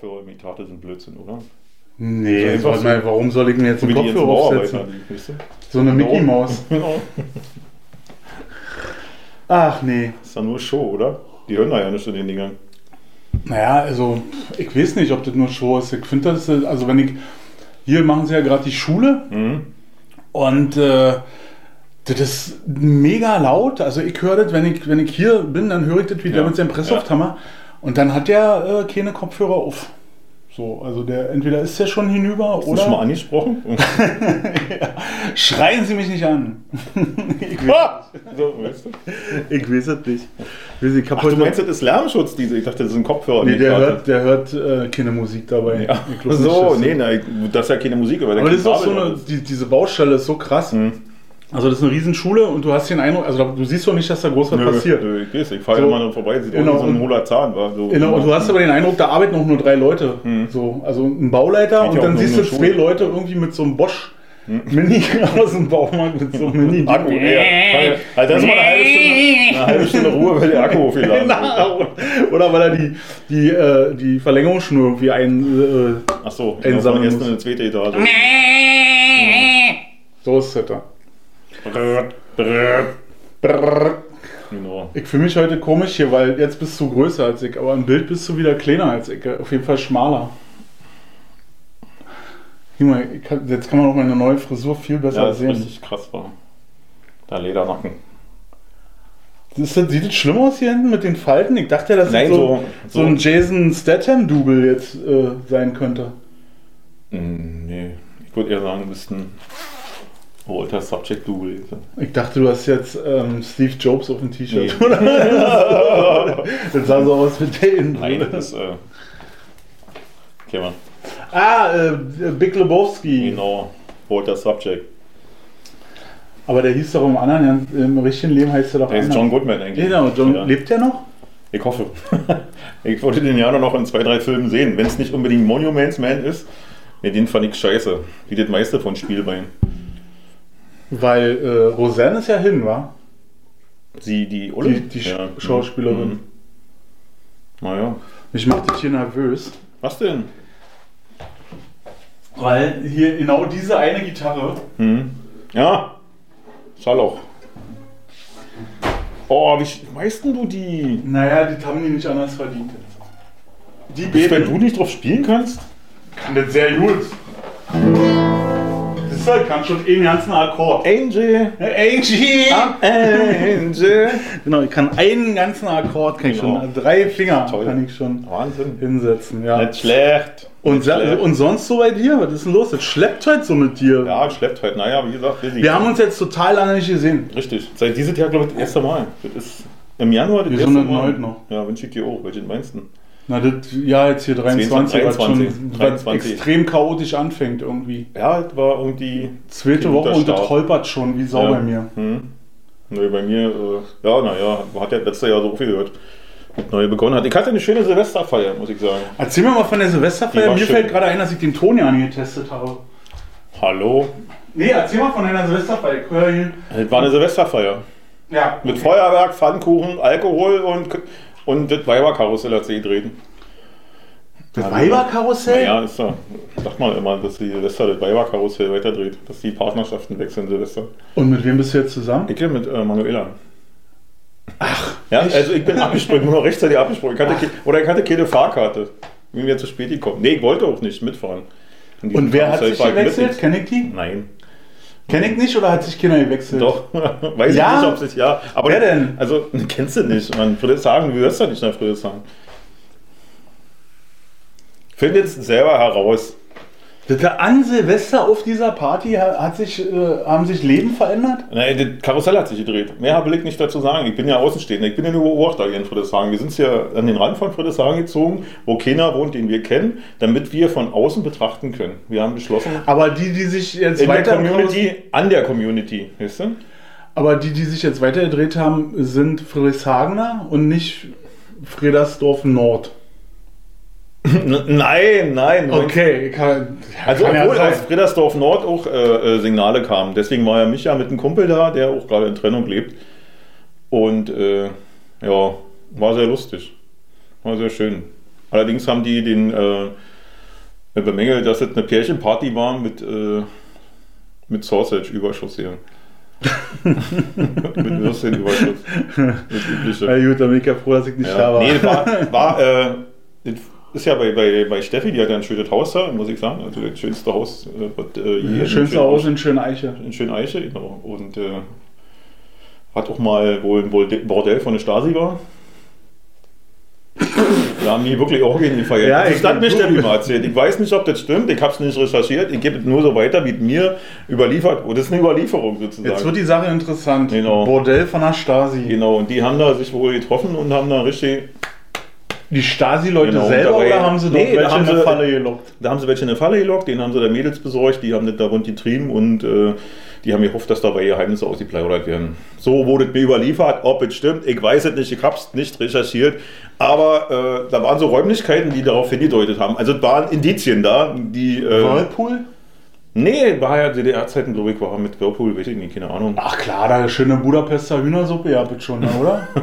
Kopfhörerimitate sind Blödsinn, oder? Nee, Also warte mal, warum soll ich mir jetzt einen Kopfhörer aufsetzen? weißt du? So eine Mickey Genau. Maus. Genau. Ach nee. Ist ja nur Show, oder? Die hören da ja nicht in den Dingern. Naja, also ich weiß nicht, ob das nur Show ist. Ich finde das, also wenn ich, hier machen sie ja gerade die Schule Mhm. und äh, das ist mega laut. Also ich höre das, wenn ich, wenn ich hier bin, dann höre ich das wie der Ja, mit seinem Presslufthammer und dann hat der äh, keine Kopfhörer auf. So, also der entweder ist der schon hinüber Hast du schon mal oder angesprochen? schreien Sie mich nicht an. ich, weiß, Ah! so, weißt du? ich weiß es nicht. Ich, weiß, ich hab Ach, du meinst, das ist Lärmschutz, diese? Ich dachte, das sind Kopfhörer. Nee, der hört, der hört äh, keine Musik dabei. Ja. Ich glaub nicht, So, dass- nee, nein, das ist ja keine Musik, aber, Aber das ist auch so eine, die, diese Baustelle ist so krass. Mhm. Also das ist eine Riesenschule und du hast den Eindruck, also du siehst doch nicht, dass da groß was Nö, passiert. ich weiß, ich fahre So. immer vorbei, sieht Genau, aus wie so ein hohler Zahn. War so, Genau, und du hast aber den Eindruck, da arbeiten auch nur drei Leute. Mhm. So, also ein Bauleiter Geht und dann siehst du eine zwei Schule. Leute irgendwie mit so einem Bosch Mini aus dem Baumarkt mit so einem Mini. Akku, ja. Also das ist mal eine halbe Stunde, eine halbe Stunde Ruhe, weil der Akku wird. Genau. Oder weil er die, die, äh, die Verlängerungsschnur irgendwie ein. Äh, Ach so, Einsammeln genau, ersten muss. in die zweite Etage. so ist es da. Brrrt, brrrt. Brrr. Genau. Ich fühle mich heute komisch hier, weil jetzt bist du größer als ich, aber im Bild bist du wieder kleiner als ich. Auf jeden Fall schmaler. Junge, jetzt kann man auch meine neue Frisur viel besser Ja, das ist sehen. richtig krass war. Da Ledernacken. Ist das, sieht das schlimm aus hier hinten mit den Falten? Ich dachte ja, dass Nein, das so, so- so, ein Jason Statham-Double jetzt äh, sein könnte. Hm, nee, ich würde eher sagen, du bist Walter Subject Double. Ich dachte, du hast jetzt ähm, Steve Jobs auf dem T-Shirt. Nee. das sah so aus mit den. Nein, das ist. Äh, okay. Ah, äh, Big Lebowski. Genau. Walter Subject. Aber der hieß doch im anderen, im richtigen Leben heißt er doch Der ist anders. John Goodman eigentlich. Genau, John, Ja. lebt der noch? Ich hoffe. ich wollte den ja noch in zwei, drei Filmen sehen. Wenn es nicht unbedingt Monuments Man ist, nee, den fand ich scheiße. Wie das meiste von Spielbein. Weil äh, Roseanne ist ja hin, war? Sie, die Ulle? Die, die Sch- Schauspielerin. Mhm. Naja. Mich macht das hier nervös. Was denn? Weil hier genau diese eine Gitarre. Hm. Ja. Schallloch. Oh, wie weißt denn du die? Naja, die haben die nicht anders verdient. Die Wenn du nicht drauf spielen kannst? kann das sehr gut. Halt, kann schon einen ganzen Akkord. Angel. Angie! Angel. Genau, ich kann einen ganzen Akkord, kann ich Genau. schon, drei Finger Toll. kann ich schon Wahnsinn. hinsetzen, ja. Nicht schlecht. Und, schlecht. und sonst so bei dir? Was ist denn los? Das schleppt heute so mit dir. Ja, schleppt halt. Naja, wie gesagt, busy. Wir haben uns jetzt total lange nicht gesehen. Richtig. Seit diesem Jahr, glaube ich, das erste Mal. Das ist im Januar das Wir erste sind Mal. erneut noch. Ja, wünsche ich dir auch. Welchen meinst du? Na, das Jahr jetzt hier 23, was, 23, schon, was 23. extrem chaotisch anfängt irgendwie. Ja, das war irgendwie. Zweite Woche und das holpert schon wie Sau Ja. bei mir. Hm. Nö, bei mir, äh, ja, naja, hat ja letztes Jahr so viel gehört. Neu begonnen hat. Ich hatte eine schöne Silvesterfeier, muss ich sagen. Erzähl mir mal von der Silvesterfeier. Mir schön. fällt gerade ein, dass ich den Toni angetestet habe. Hallo? Nee, erzähl mal von deiner Silvesterfeier. Es war eine Silvesterfeier. Ja. Mit Feuerwerk, Pfannkuchen, Alkohol und, und das Weiberkarussell hat sie gedreht. Das Weiberkarussell? Naja, ist ja, sagt man immer, dass die Silvester das Weiberkarussell weiterdreht, dass die Partnerschaften wechseln Silvester. Und mit wem bist du jetzt zusammen? Ich gehe mit äh, Manuela. Ach, ja, also ich bin abgesprungen, nur noch rechtzeitig abgesprungen. Ich hatte oder ich hatte keine Fahrkarte. Bin mir zu spät gekommen. Nee, ich wollte auch nicht mitfahren. Und wer hat sich gewechselt? nicht. Kenn ich die? Nein. Kenn ich nicht oder hat sich keiner gewechselt? Doch, weiß Ja? ich nicht, ob es ja. Aber Wer denn? Also, kennst du nicht. Man, Friedrichshagen, du hörst ja nicht nach Friedrichshagen. Findet es selber heraus. Das An Silvester auf dieser Party ha- hat sich, äh, haben sich Leben verändert? Nein, das Karussell hat sich gedreht. Mehr will ich nicht dazu sagen. Ich bin ja Außenstehender. Ich bin ja nur Beobachter hier in Friedrichshagen. Wir sind ja an den Rand von Friedrichshagen gezogen, wo keiner wohnt, den wir kennen, damit wir von außen betrachten können. Wir haben beschlossen, Aber die, die sich jetzt in der weiter Community, an der Community, weißt du? aber die, die sich jetzt weitergedreht haben, sind Friedrichshagener und nicht Fredersdorf Nord. Nein, nein. Okay, kann, Also kann ja obwohl sein. aus Friedersdorf Nord auch äh, äh, Signale kamen. Deswegen war ja Micha mit einem Kumpel da, der auch gerade in Trennung lebt. Und äh, ja, war sehr lustig. War sehr schön. Allerdings haben die den äh, bemängelt, dass es eine Pärchenparty war mit, äh, mit Sausage-Überschuss hier. mit Würstchen-Überschuss. Das übliche. Na gut, dann bin ich ja froh, dass ich nicht da Ja. war. Nee, war, war äh, das ist ja bei, bei, bei Steffi, die hat ja ein schönes Haus da, muss ich sagen. Also das schönste Haus, äh, was äh, je Das schönste Haus in Schöneiche. in Schöneiche, genau. Und äh, hat auch mal wohl ein Borde- Bordell von der Stasi war. Da haben die wirklich Orgien gefeiert. Ja, das ich- hat mir Steffi mal erzählt. Ich weiß nicht, ob das stimmt. Ich habe es nicht recherchiert. Ich gebe es nur so weiter, wie es mir überliefert wurde. Das ist eine Überlieferung sozusagen. Jetzt wird die Sache interessant. Genau. Bordell von der Stasi. genau, und die haben da sich wohl getroffen und haben da richtig Die Stasi-Leute Genau, selber dabei- oder haben sie doch Nee, welche haben in eine Falle gelockt? Da haben sie welche in eine Falle gelockt, denen haben sie da Mädels besorgt, die haben das da rund getrieben und äh, die haben gehofft, dass dabei Geheimnisse ausgeplaudert werden. So wurde es mir überliefert, ob es stimmt, ich weiß es nicht, ich habe es nicht recherchiert, aber äh, da waren so Räumlichkeiten, die darauf hingedeutet haben. Also es waren Indizien da, die... Äh, Whirlpool? nee, war ja DDR-Zeiten, glaube ich, war mit Whirlpool, weiß ich nicht, keine Ahnung. Ach klar, da schöne Budapester Hühnersuppe, habt es schon, oder?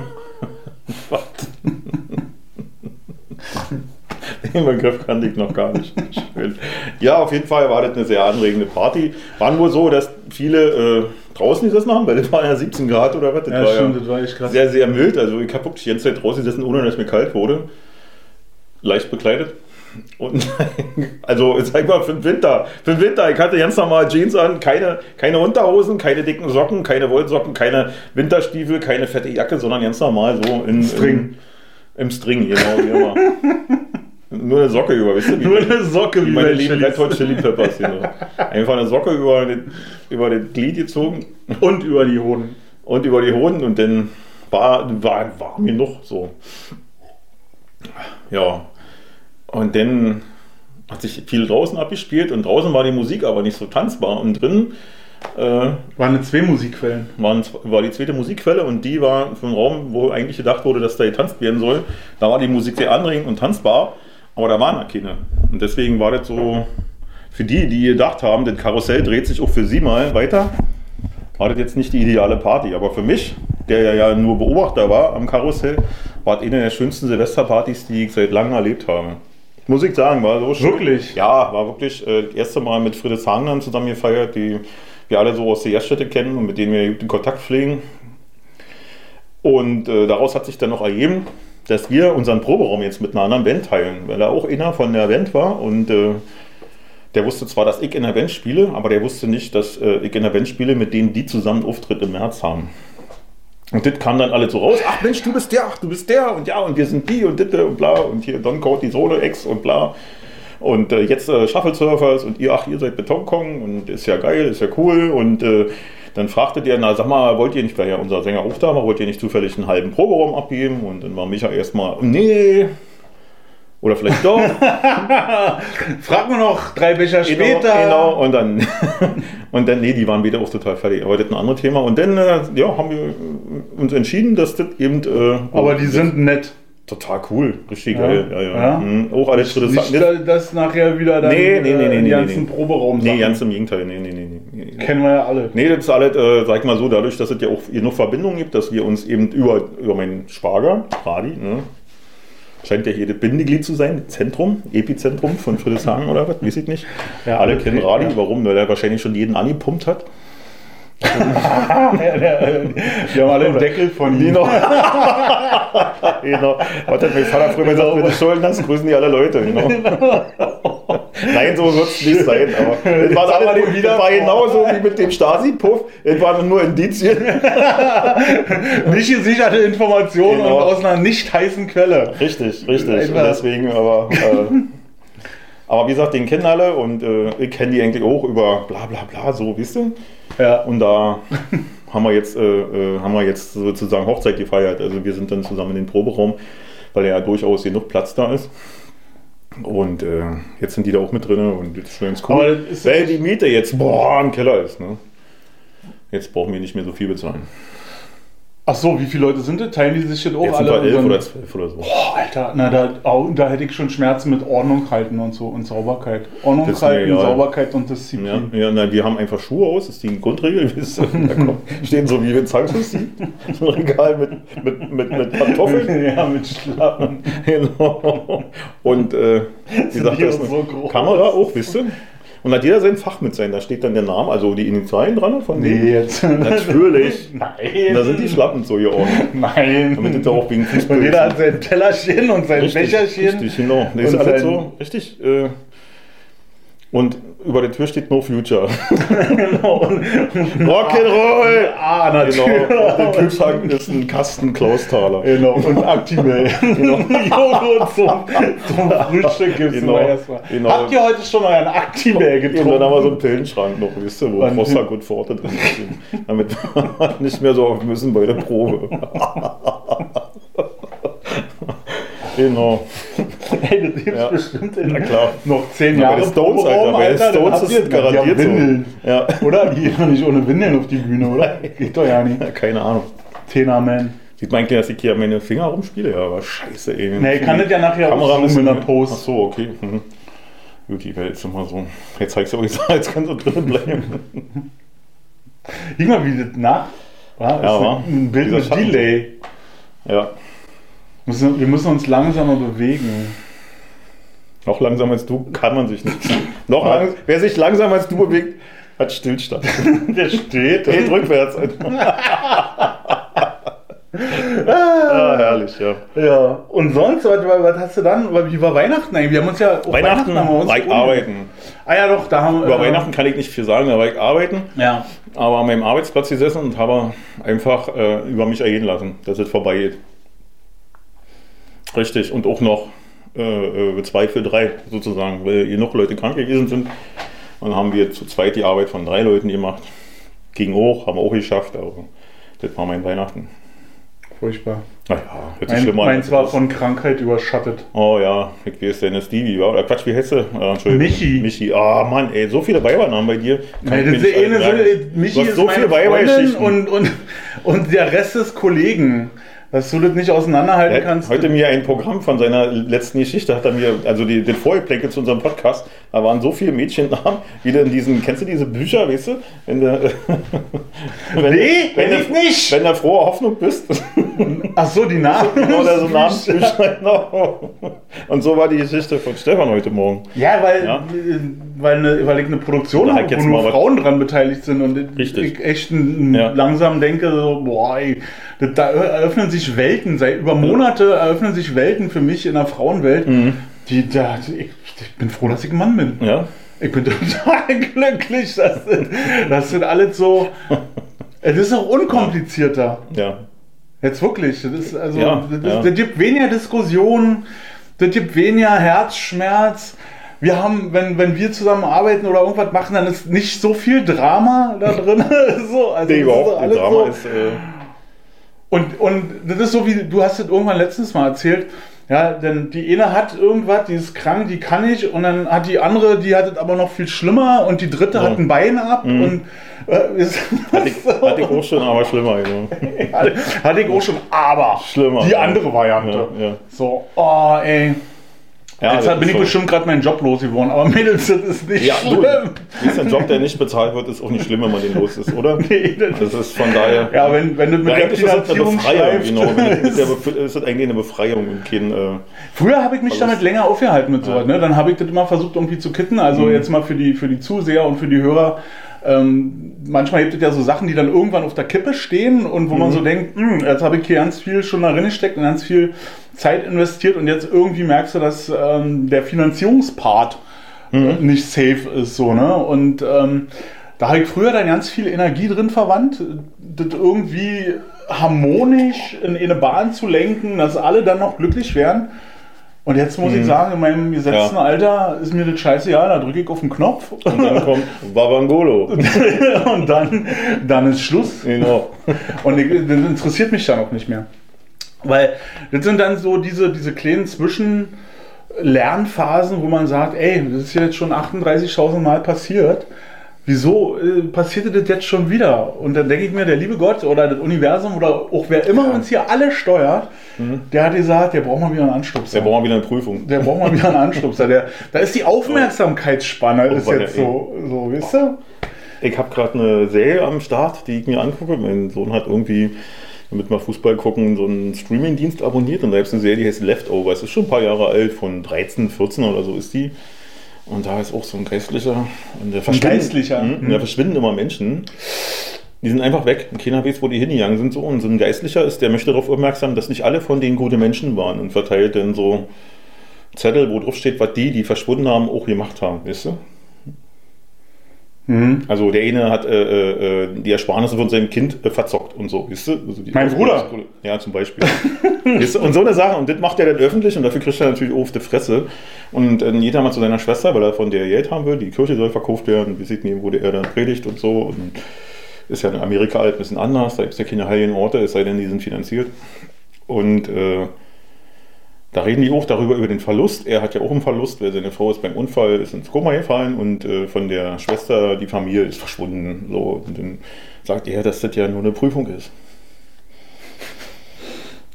Den Begriff kannte ich noch gar nicht. Schön. Ja, auf jeden Fall war das eine sehr anregende Party. War nur so, dass viele äh, draußen gesessen haben, weil es waren ja 17 Grad oder was. Das ja, war stimmt, ja das war echt krass. sehr, sehr mild. Also ich habe wirklich die ganze Zeit draußen gesessen, ohne dass mir kalt wurde. Leicht bekleidet. Und also sag mal, für den Winter. Für den Winter, ich hatte ganz normal Jeans an, keine, keine Unterhosen, keine dicken Socken, keine Wollsocken, keine Winterstiefel, keine fette Jacke, sondern ganz normal so in String. In, Im String, genau, wie immer. Nur eine Socke über, weißt du? Wie Nur eine Socke, wie wie meine lieben. Red Hot Chili Peppers. Genau. Einfach eine Socke über, den, über das Glied gezogen Und über die Hoden. und über die Hoden und dann war, war, war mir noch so. Ja. Und dann hat sich viel draußen abgespielt und draußen war die Musik aber nicht so tanzbar und drin äh, Waren zwei Musikquellen. waren, war die zweite Musikquelle und die war für einen Raum, wo eigentlich gedacht wurde, dass da getanzt werden soll. Da war die Musik sehr anregend und tanzbar, aber da waren da keine. Und deswegen war das so, für die, die gedacht haben, das Karussell dreht sich auch für sie mal weiter, war das jetzt nicht die ideale Party. Aber für mich, der ja, nur Beobachter war am Karussell, war das eine der schönsten Silvesterpartys, die ich seit langem erlebt habe. Muss ich sagen, war so schön. Wirklich? Ja, war wirklich äh, das erste Mal mit Friedrichs Hagen zusammen gefeiert, die wir alle so aus der Gaststätte kennen und mit denen wir guten Kontakt pflegen. Und äh, daraus hat sich dann noch ergeben, dass wir unseren Proberaum jetzt mit einer anderen Band teilen, weil er auch einer von der Band war und äh, der wusste zwar, dass ich in der Band spiele, aber der wusste nicht, dass äh, ich in der Band spiele, mit denen die zusammen Auftritt im März haben. Und das kam dann alle so raus. Ach Mensch, du bist der, ach du bist der und ja, und wir sind die und ditte und bla und hier Don die Solo Ex und bla. Und äh, jetzt äh, Shuffle Surfers und ihr, ach, ihr seid Betonkong und ist ja geil, ist ja cool. Und äh, dann fragte der, na sag mal, wollt ihr nicht, weil ja unser Sänger auch da war, wollt ihr nicht zufällig einen halben Proberaum abgeben? Und dann war Micha erstmal, nee. Oder vielleicht doch. Frag mal noch drei Becher später. Genau, und dann, und dann, nee, die waren wieder auch total fertig. Aber das ist ein anderes Thema. Und dann, äh, ja, haben wir uns entschieden, dass das eben. Äh, Aber die sind nett. Total cool, richtig Ja. geil. Ja, ja. Ja. Mhm. Auch alles Schritte Nicht, sagen. da- dass nachher wieder dann Nee, nee, nee, nee, äh, die nee, ganzen nee. Proberaum Nee, ganz im Gegenteil. Nee, nee, nee, nee. Kennen wir ja alle. Nee, das ist alles, äh, sag ich mal so, dadurch, dass es ja auch genug Verbindungen gibt, dass wir uns eben über, über meinen Schwager, Radi, ne, scheint ja hier das Bindeglied zu sein, Zentrum, Epizentrum von Friedrichshagen oder was, weiß ich nicht. Ja, Alle okay, kennen Radi, ja. warum? Weil er wahrscheinlich schon jeden angepumpt hat. Wir haben alle einen Deckel von ihm. Genau. genau. Was hat mein Vater früher gesagt, wenn du Schulden hast, grüßen die alle Leute. Genau. Nein, so wird es nicht sein. Aber es war, alles, den wieder das war genauso wie mit dem Stasi-Puff. Es waren nur Indizien. Nicht gesicherte Informationen Genau. und aus einer nicht heißen Quelle. Richtig, richtig. Und deswegen, aber. Äh, aber wie gesagt, den kennen alle und äh, ich kenne die eigentlich auch über bla bla bla, so, wisst ihr? Ja. Und da haben wir jetzt, äh, äh, haben wir jetzt sozusagen Hochzeit gefeiert. Also wir sind dann zusammen in den Proberaum, weil ja durchaus genug Platz da ist. Und äh, jetzt sind die da auch mit drin und das ist ganz cool. Weil die Miete jetzt boah, im Keller ist. Ne? Jetzt brauchen wir nicht mehr so viel bezahlen. Ach so, wie viele Leute sind das? Teilen die sich das auch Jetzt sind alle? wir elf oder zwölf oder so. Boah, Alter, na, da, da hätte ich schon Schmerzen mit Ordnung halten und so und Sauberkeit. Ordnung Das halten, egal. Sauberkeit und Ja, Disziplin. ja na, wir haben einfach Schuhe aus, das ist die Grundregel. wisst ihr. Da kommt, stehen so wie wenn Zangschuss sieht. So ein Regal mit, mit, mit, mit Pantoffeln. Ja, mit Schlappen. Genau. Und äh, wie Sind sagt die das? so groß? Kamera auch, wisst ihr? Und hat jeder sein Fach mit sein. Da steht dann der Name, also die Initialen dran von Nee, dem. jetzt. Natürlich. Nein. Da sind die Schlappen so geordnet. Nein. Damit ist auch wegen Fußball. Und jeder hat sein Tellerchen und sein Richtig, Becherchen. richtig, genau. Das ist alles so, richtig. Äh, und über der Tür steht No Future. Genau. Und- Rock'n'Roll! Ah, natürlich. Genau. Und der Kühlschrank ist ein Kasten Klausthaler. Genau, und Actimel. Joghurt zum, zum Frühstück gibt es Genau, erstmal. genau. Habt ihr heute schon euren Actimel Und getrunken? dann haben wir so einen Pillenschrank noch, wisst ihr, wo Prostac und Forte drin sind. Damit wir nicht mehr so auf müssen bei der Probe. Genau. Ey, das gibt Ja. bestimmt in Na klar. noch zehn Ja, bei Jahren. den Stones, Alter, bei den Stones ist es garantiert Windeln. so. Ja. Oder? Die gehen doch nicht ohne Windeln auf die Bühne, oder? Geht doch ja nicht. ja, keine Ahnung. Tena Man. Sieht man eigentlich, dass ich hier meine Finger rumspiele? Ja, aber scheiße, ey. Nee, ich kann das ja nachher Kamera auch in der Ach Post. so, okay. Mhm. Gut, ich werde jetzt immer so. Jetzt zeigst du euch, jetzt kannst du drinnen bleiben. Guck mal, wie das nach. Ja, Ja, ist wa? ein Bild mit Schatten. Delay. Ja. Müssen- Wir müssen uns langsamer bewegen. Noch langsamer als du kann man sich nicht. Noch lang, wer sich langsamer als du bewegt, hat Stillstand. Der steht. Geht rückwärts. ah, herrlich, ja. Ja. Und sonst, was, was hast du dann? Wie war Weihnachten eigentlich? Wir haben uns ja auch Weihnachten haben wir uns war ich gefunden. arbeiten. Ah ja, doch, da haben wir. Über äh, Weihnachten kann ich nicht viel sagen, da war ich arbeiten. Ja. aber an meinem Arbeitsplatz gesessen und habe einfach äh, über mich ergehen lassen, dass es vorbeigeht. Richtig, und auch noch äh, äh, zwei für drei sozusagen, weil genug Leute krank gewesen sind. Und haben wir zu zweit die Arbeit von drei Leuten gemacht. Ging auch, haben wir auch geschafft, aber das war mein Weihnachten. Furchtbar. Naja, hört sich Mein, schlimmer an. meins war von Krankheit überschattet. Oh ja, ich weiß, ist Stevie, war? Oder Quatsch, wie du? Äh, Entschuldigung. Michi. Michi. Ah, Mann, ey, so viele Weibernamen bei dir. Ich das ist nicht eine, so, Michi ist so meine viele Freundin und, und, und der Rest ist Kollegen. Dass du das nicht auseinanderhalten Er hat kannst. heute mir ein Programm von seiner letzten Geschichte, hat er mir, also die, den Vorgeplänkel zu unserem Podcast, da waren so viele Mädchennamen, wieder in diesen, kennst du diese Bücher, weißt du? Wenn du, wenn, Nee, wenn, ich du, nicht. wenn du frohe Hoffnung bist, Ach so, die Namen. oder so genau. Und so war die Geschichte von Stefan heute Morgen. Ja, weil, Ja. Weil, eine, weil ich eine Produktion habe, wo nur Frauen dran beteiligt sind und Richtig. ich echt Ja. langsam denke, so, boah, ey, da- eröffnen sich Welten, seit über Monate eröffnen sich Welten für mich in der Frauenwelt. Mhm. Die, da, ich, ich bin froh, dass ich ein Mann bin. Ja? Ich bin total glücklich. Das sind, das sind alles so. Es ist auch unkomplizierter. Ja. Jetzt wirklich. Das, ist also, Ja, das, ja. das gibt weniger Diskussionen, das gibt weniger Herzschmerz. Wir haben, wenn, wenn wir zusammen arbeiten oder irgendwas machen, dann ist nicht so viel Drama da drin. so, also Nee, ist überhaupt. alles Drama so. ist. Äh, Und, und das ist so wie, du hast es irgendwann letztens mal erzählt, ja, denn die eine hat irgendwas, die ist krank, die kann nicht, und dann hat die andere, die hat es aber noch viel schlimmer, und die dritte Ja. hat ein Bein ab, und äh, ist, hatte, ich, hatte ich auch schon, aber schlimmer. Genau. hatte, hatte ich auch schon, aber Schlimmer. die ja. andere Variante. Ja, ja. So, oh ey. Ja, Jetzt bin ich so. bestimmt gerade meinen Job losgeworden, aber Mädels, das ist nicht Ja, du, schlimm. ist ein Job, der nicht bezahlt wird, ist auch nicht schlimm, wenn man den los ist, oder? Nee, das Das ist von daher. Ja, wenn, wenn du mit Ja, der eigentlich ist das eine Finanzierung Befreiung, genau. Mit der Bef- ist das eigentlich eine Befreiung und kein. Äh, Früher habe ich mich damit länger aufgehalten mit sowas. Ne? Dann habe ich das immer versucht irgendwie zu kitten. Also Mhm. jetzt mal für die, für die Zuseher und für die Hörer. Ähm, manchmal gibt es ja so Sachen, die dann irgendwann auf der Kippe stehen und wo man Mhm. so denkt, "Hm, jetzt habe ich hier ganz viel schon darin gesteckt und ganz viel Zeit investiert und jetzt irgendwie merkst du, dass ähm, der Finanzierungspart äh, Mhm. nicht safe ist. So, ne? Und ähm, da habe ich früher dann ganz viel Energie drin verwandt, das irgendwie harmonisch in eine Bahn zu lenken, dass alle dann noch glücklich wären. Und jetzt muss ich sagen, in meinem gesetzten Mhm. Ja. Alter ist mir das scheißegal, da drücke ich auf den Knopf und dann kommt Wabangolo. und dann, dann ist Schluss. genau. Und ich, das interessiert mich dann auch nicht mehr. Weil das sind dann so diese, diese kleinen Zwischenlernphasen, wo man sagt, ey, das ist jetzt schon 38.000 Mal passiert. Wieso äh, passierte das jetzt schon wieder? Und dann denke ich mir, der liebe Gott oder das Universum oder auch wer immer uns hier alle steuert, der hat gesagt, der braucht mal wieder einen Anstupser. Der braucht mal wieder eine Prüfung. Der braucht mal wieder einen Anstupser. Der, da ist die Aufmerksamkeitsspanne Oh, ist jetzt so, so, wisst ihr? Ich habe gerade eine Serie am Start, die ich mir angucke. Mein Sohn hat irgendwie, damit wir Fußball gucken, so einen Streamingdienst abonniert. Und da gibt es eine Serie, die heißt Leftovers. Ist schon ein paar Jahre alt, von 13, 14 oder so ist die. Und da ist auch so ein Geistlicher. Und der verschwinden- Geistlicher? Mhm, Da verschwinden immer Menschen. Die sind einfach weg. Und keiner weiß, wo die hingegangen sind. So. Und so ein Geistlicher ist, der möchte darauf aufmerksam, dass nicht alle von denen gute Menschen waren. Und verteilt dann so Zettel, wo drauf steht, was die, die verschwunden haben, auch gemacht haben. Weißt du? Mhm. Also der eine hat äh, äh, die Ersparnisse von seinem Kind äh, verzockt und so, wisst ihr? Also Mein Bruder. Ja, zum Beispiel. Wisst ihr? und so eine Sache. Und das macht er dann öffentlich und dafür kriegt er natürlich auf die Fresse. Und äh, jeder mal zu seiner Schwester, weil er von der Geld haben will. Die Kirche soll verkauft werden, wie sieht nie, wurde er dann predigt und so. Und ist ja in Amerika halt ein bisschen anders. Da gibt es ja keine heiligen Orte, es sei denn, die sind finanziert. Und äh, da reden die auch darüber, über den Verlust. Er hat ja auch einen Verlust, weil seine Frau ist beim Unfall, ist ins Koma gefallen und äh, von der Schwester, die Familie ist verschwunden. So, und dann sagt er, dass das ja nur eine Prüfung ist.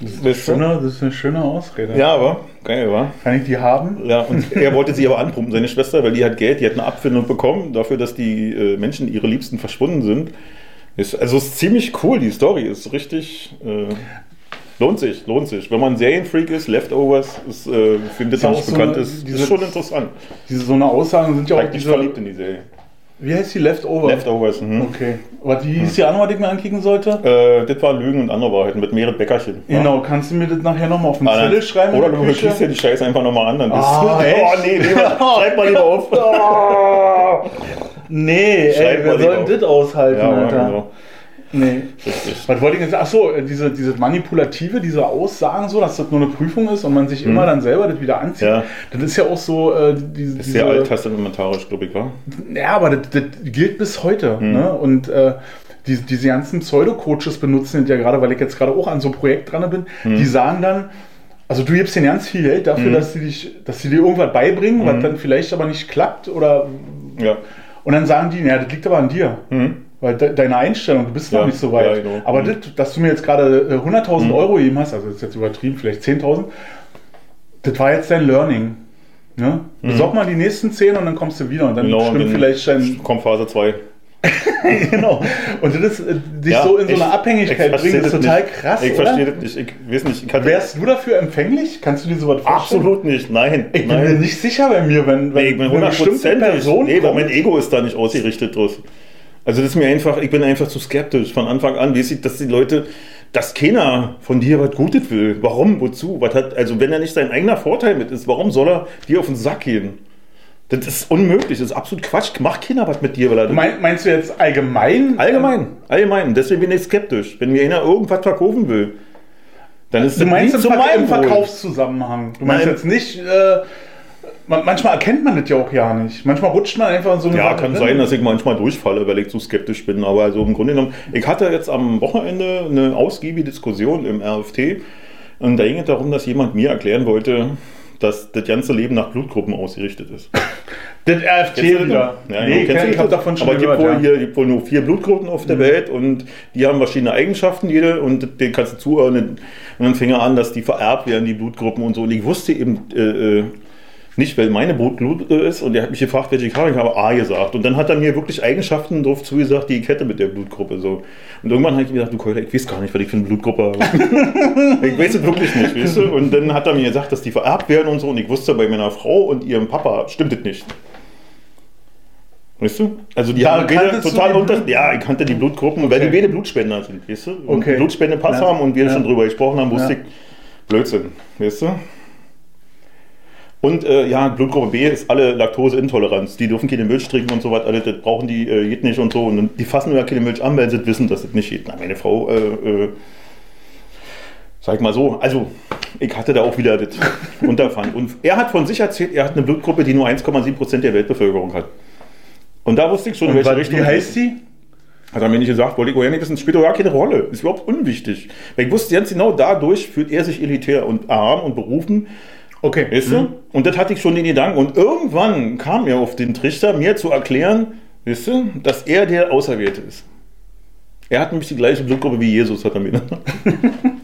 Das ist, eine schöne, das ist eine schöne Ausrede. Ja, aber geil, war. Kann ich die haben? Ja, und er wollte sie aber anpumpen, seine Schwester, weil die hat Geld, die hat eine Abfindung bekommen dafür, dass die äh, Menschen, ihre Liebsten, verschwunden sind. Ist, also ist ziemlich cool, die Story ist richtig. Äh, lohnt sich, lohnt sich. Wenn man Serienfreak ist, Leftovers, ist, äh, auch man nicht so bekannt eine- ist, diese- ist schon interessant. Diese so eine Aussagen sind ja auch diese, verliebt in die Serie. Wie heißt die Leftover? Leftovers, mhm. Okay. Aber wie hieß die andere, die ich mir ankicken sollte? Äh, das waren Lügen und andere Wahrheiten mit Merit Beckerchen. Genau, kannst du mir das nachher nochmal auf den Ah, Zettel schreiben? Oder der du kriegst ja die Scheiße einfach nochmal an. Dann Ah, oh nee, lieber, schreib mal lieber auf. Nee, Schreib ey, mal wer lieber soll denn auf. das aushalten, Ja, Alter? genau. Nee. Richtig. Was wollte ich jetzt? Achso, diese, dieses Manipulative, diese Aussagen so, dass das nur eine Prüfung ist und man sich immer dann selber das wieder anzieht. Mhm. Ja. Das ist ja auch so, äh, diese, Ist sehr alttestamentarisch, glaube ich, war. Ja, aber das, das gilt bis heute. Mhm. Ne? Und äh, die, diese ganzen Pseudo-Coaches benutzen das ja gerade, weil ich jetzt gerade auch an so einem Projekt dran bin, Mhm. die sagen dann, also du gibst denen ganz viel Geld dafür, dass sie dich, dass sie dir irgendwas beibringen, Mhm. was dann vielleicht aber nicht klappt oder Ja. und dann sagen die, ja, das liegt aber an dir. Weil de deine Einstellung, du bist Mhm. Ja, noch nicht so weit. ja, genau. Aber Mhm. das, dass du mir jetzt gerade äh, 100.000 Euro gegeben hast, also das ist jetzt übertrieben, vielleicht 10.000, das war jetzt dein Learning. Ne? Besorg mal die nächsten 10 und dann kommst du wieder und dann Mhm. Genau, stimmt vielleicht dein, kommt Phase 2. genau. Und das ist, äh, dich Ja, so in so ich- eine Abhängigkeit ich bringen, ist total nicht. krass, Ich oder? verstehe das nicht. Ich weiß nicht. Ich Wärst du dafür empfänglich? Kannst du dir sowas vorstellen? absolut nicht. Nein. Ich bin mir nein. nicht sicher bei mir, wenn, wenn Nee, ich bin eine bestimmte 100% Person Nee, mein Ego ist da nicht ausgerichtet draus. Also das ist mir einfach, ich bin einfach zu skeptisch. Von Anfang an weiß ich, dass die Leute, dass keiner von dir was Gutes will. Warum? Wozu? Was hat, also wenn er nicht sein eigener Vorteil mit ist, warum soll er dir auf den Sack gehen? Das ist unmöglich, das ist absolut Quatsch. Macht keiner was mit dir, weil er mein, meinst du jetzt allgemein? Allgemein, allgemein. Deswegen bin ich skeptisch. Wenn mir einer irgendwas verkaufen will, dann ist Du das meinst nie im, zu Ver meinem im. Verkaufszusammenhang. Du meinst Nein. jetzt nicht, äh, man, manchmal erkennt man das ja auch ja nicht. Manchmal rutscht man einfach in so eine Ja, Sache kann drin. sein, dass ich manchmal durchfalle, weil ich zu skeptisch bin. Aber also im Grunde genommen, ich hatte jetzt am Wochenende eine ausgiebige Diskussion im RFT. Und da ging es darum, dass jemand mir erklären wollte, dass das ganze Leben nach Blutgruppen ausgerichtet ist. Das RFT wieder. Ja, nee, genau. Ich habe davon schon Aber es gibt gehört. wohl, ja. Mhm. hier, gibt wohl nur vier Blutgruppen auf der Welt und die haben verschiedene Eigenschaften, jede, und den kannst du zuordnen. Und dann fing er an, dass die vererbt werden, die Blutgruppen und so. Und ich wusste eben äh, äh, nicht, weil meine Blut Blut äh, ist. Und er hat mich gefragt, welche Karte ich habe A gesagt. Und dann hat er mir wirklich Eigenschaften drauf zugesagt, die ich hätte mit der Blutgruppe. So. Und irgendwann habe ich mir gedacht, du Keuler, ich weiß gar nicht, was ich für eine Blutgruppe habe. ich weiß es wirklich nicht, weißt du? Und dann hat er mir gesagt, dass die vererbt werden und so. Und ich wusste, bei meiner Frau und ihrem Papa stimmt es nicht. Weißt du? Also die kanntest du total unter. Ja, ich kannte die Blutgruppen, weil die beide Blutspender sind, weißt du? Und Okay. Blutspende-Pass Ja. haben und wir Ja. schon drüber gesprochen haben, wusste Ja. ich, Blödsinn, weißt du? Und äh, ja, Blutgruppe B ist alle Laktoseintoleranz. Die dürfen keine Milch trinken und so was, alles, das brauchen die äh, geht nicht und so. Und die fassen ja keine Milch an, weil sie wissen, dass das nicht geht. Na, meine Frau, äh, äh, sag mal so, also ich hatte da auch wieder das Unterpfand. Und er hat von sich erzählt, er hat eine Blutgruppe, die nur 1,7 Prozent der Weltbevölkerung hat. Und da wusste ich schon, in welche Richtung. wie heißt die? Hat er mir nicht gesagt, wollte ich auch ja nicht wissen, spielt doch gar keine Rolle. Ist überhaupt unwichtig. Weil ich wusste ganz genau, dadurch fühlt er sich elitär und arm und berufen. Okay. Weißt du? Und das hatte ich schon den Gedanken. Und irgendwann kam mir auf den Trichter, mir zu erklären, Weißt du, dass er der Auserwählte ist. Er hat nämlich die gleiche Blutgruppe wie Jesus, hat er mir.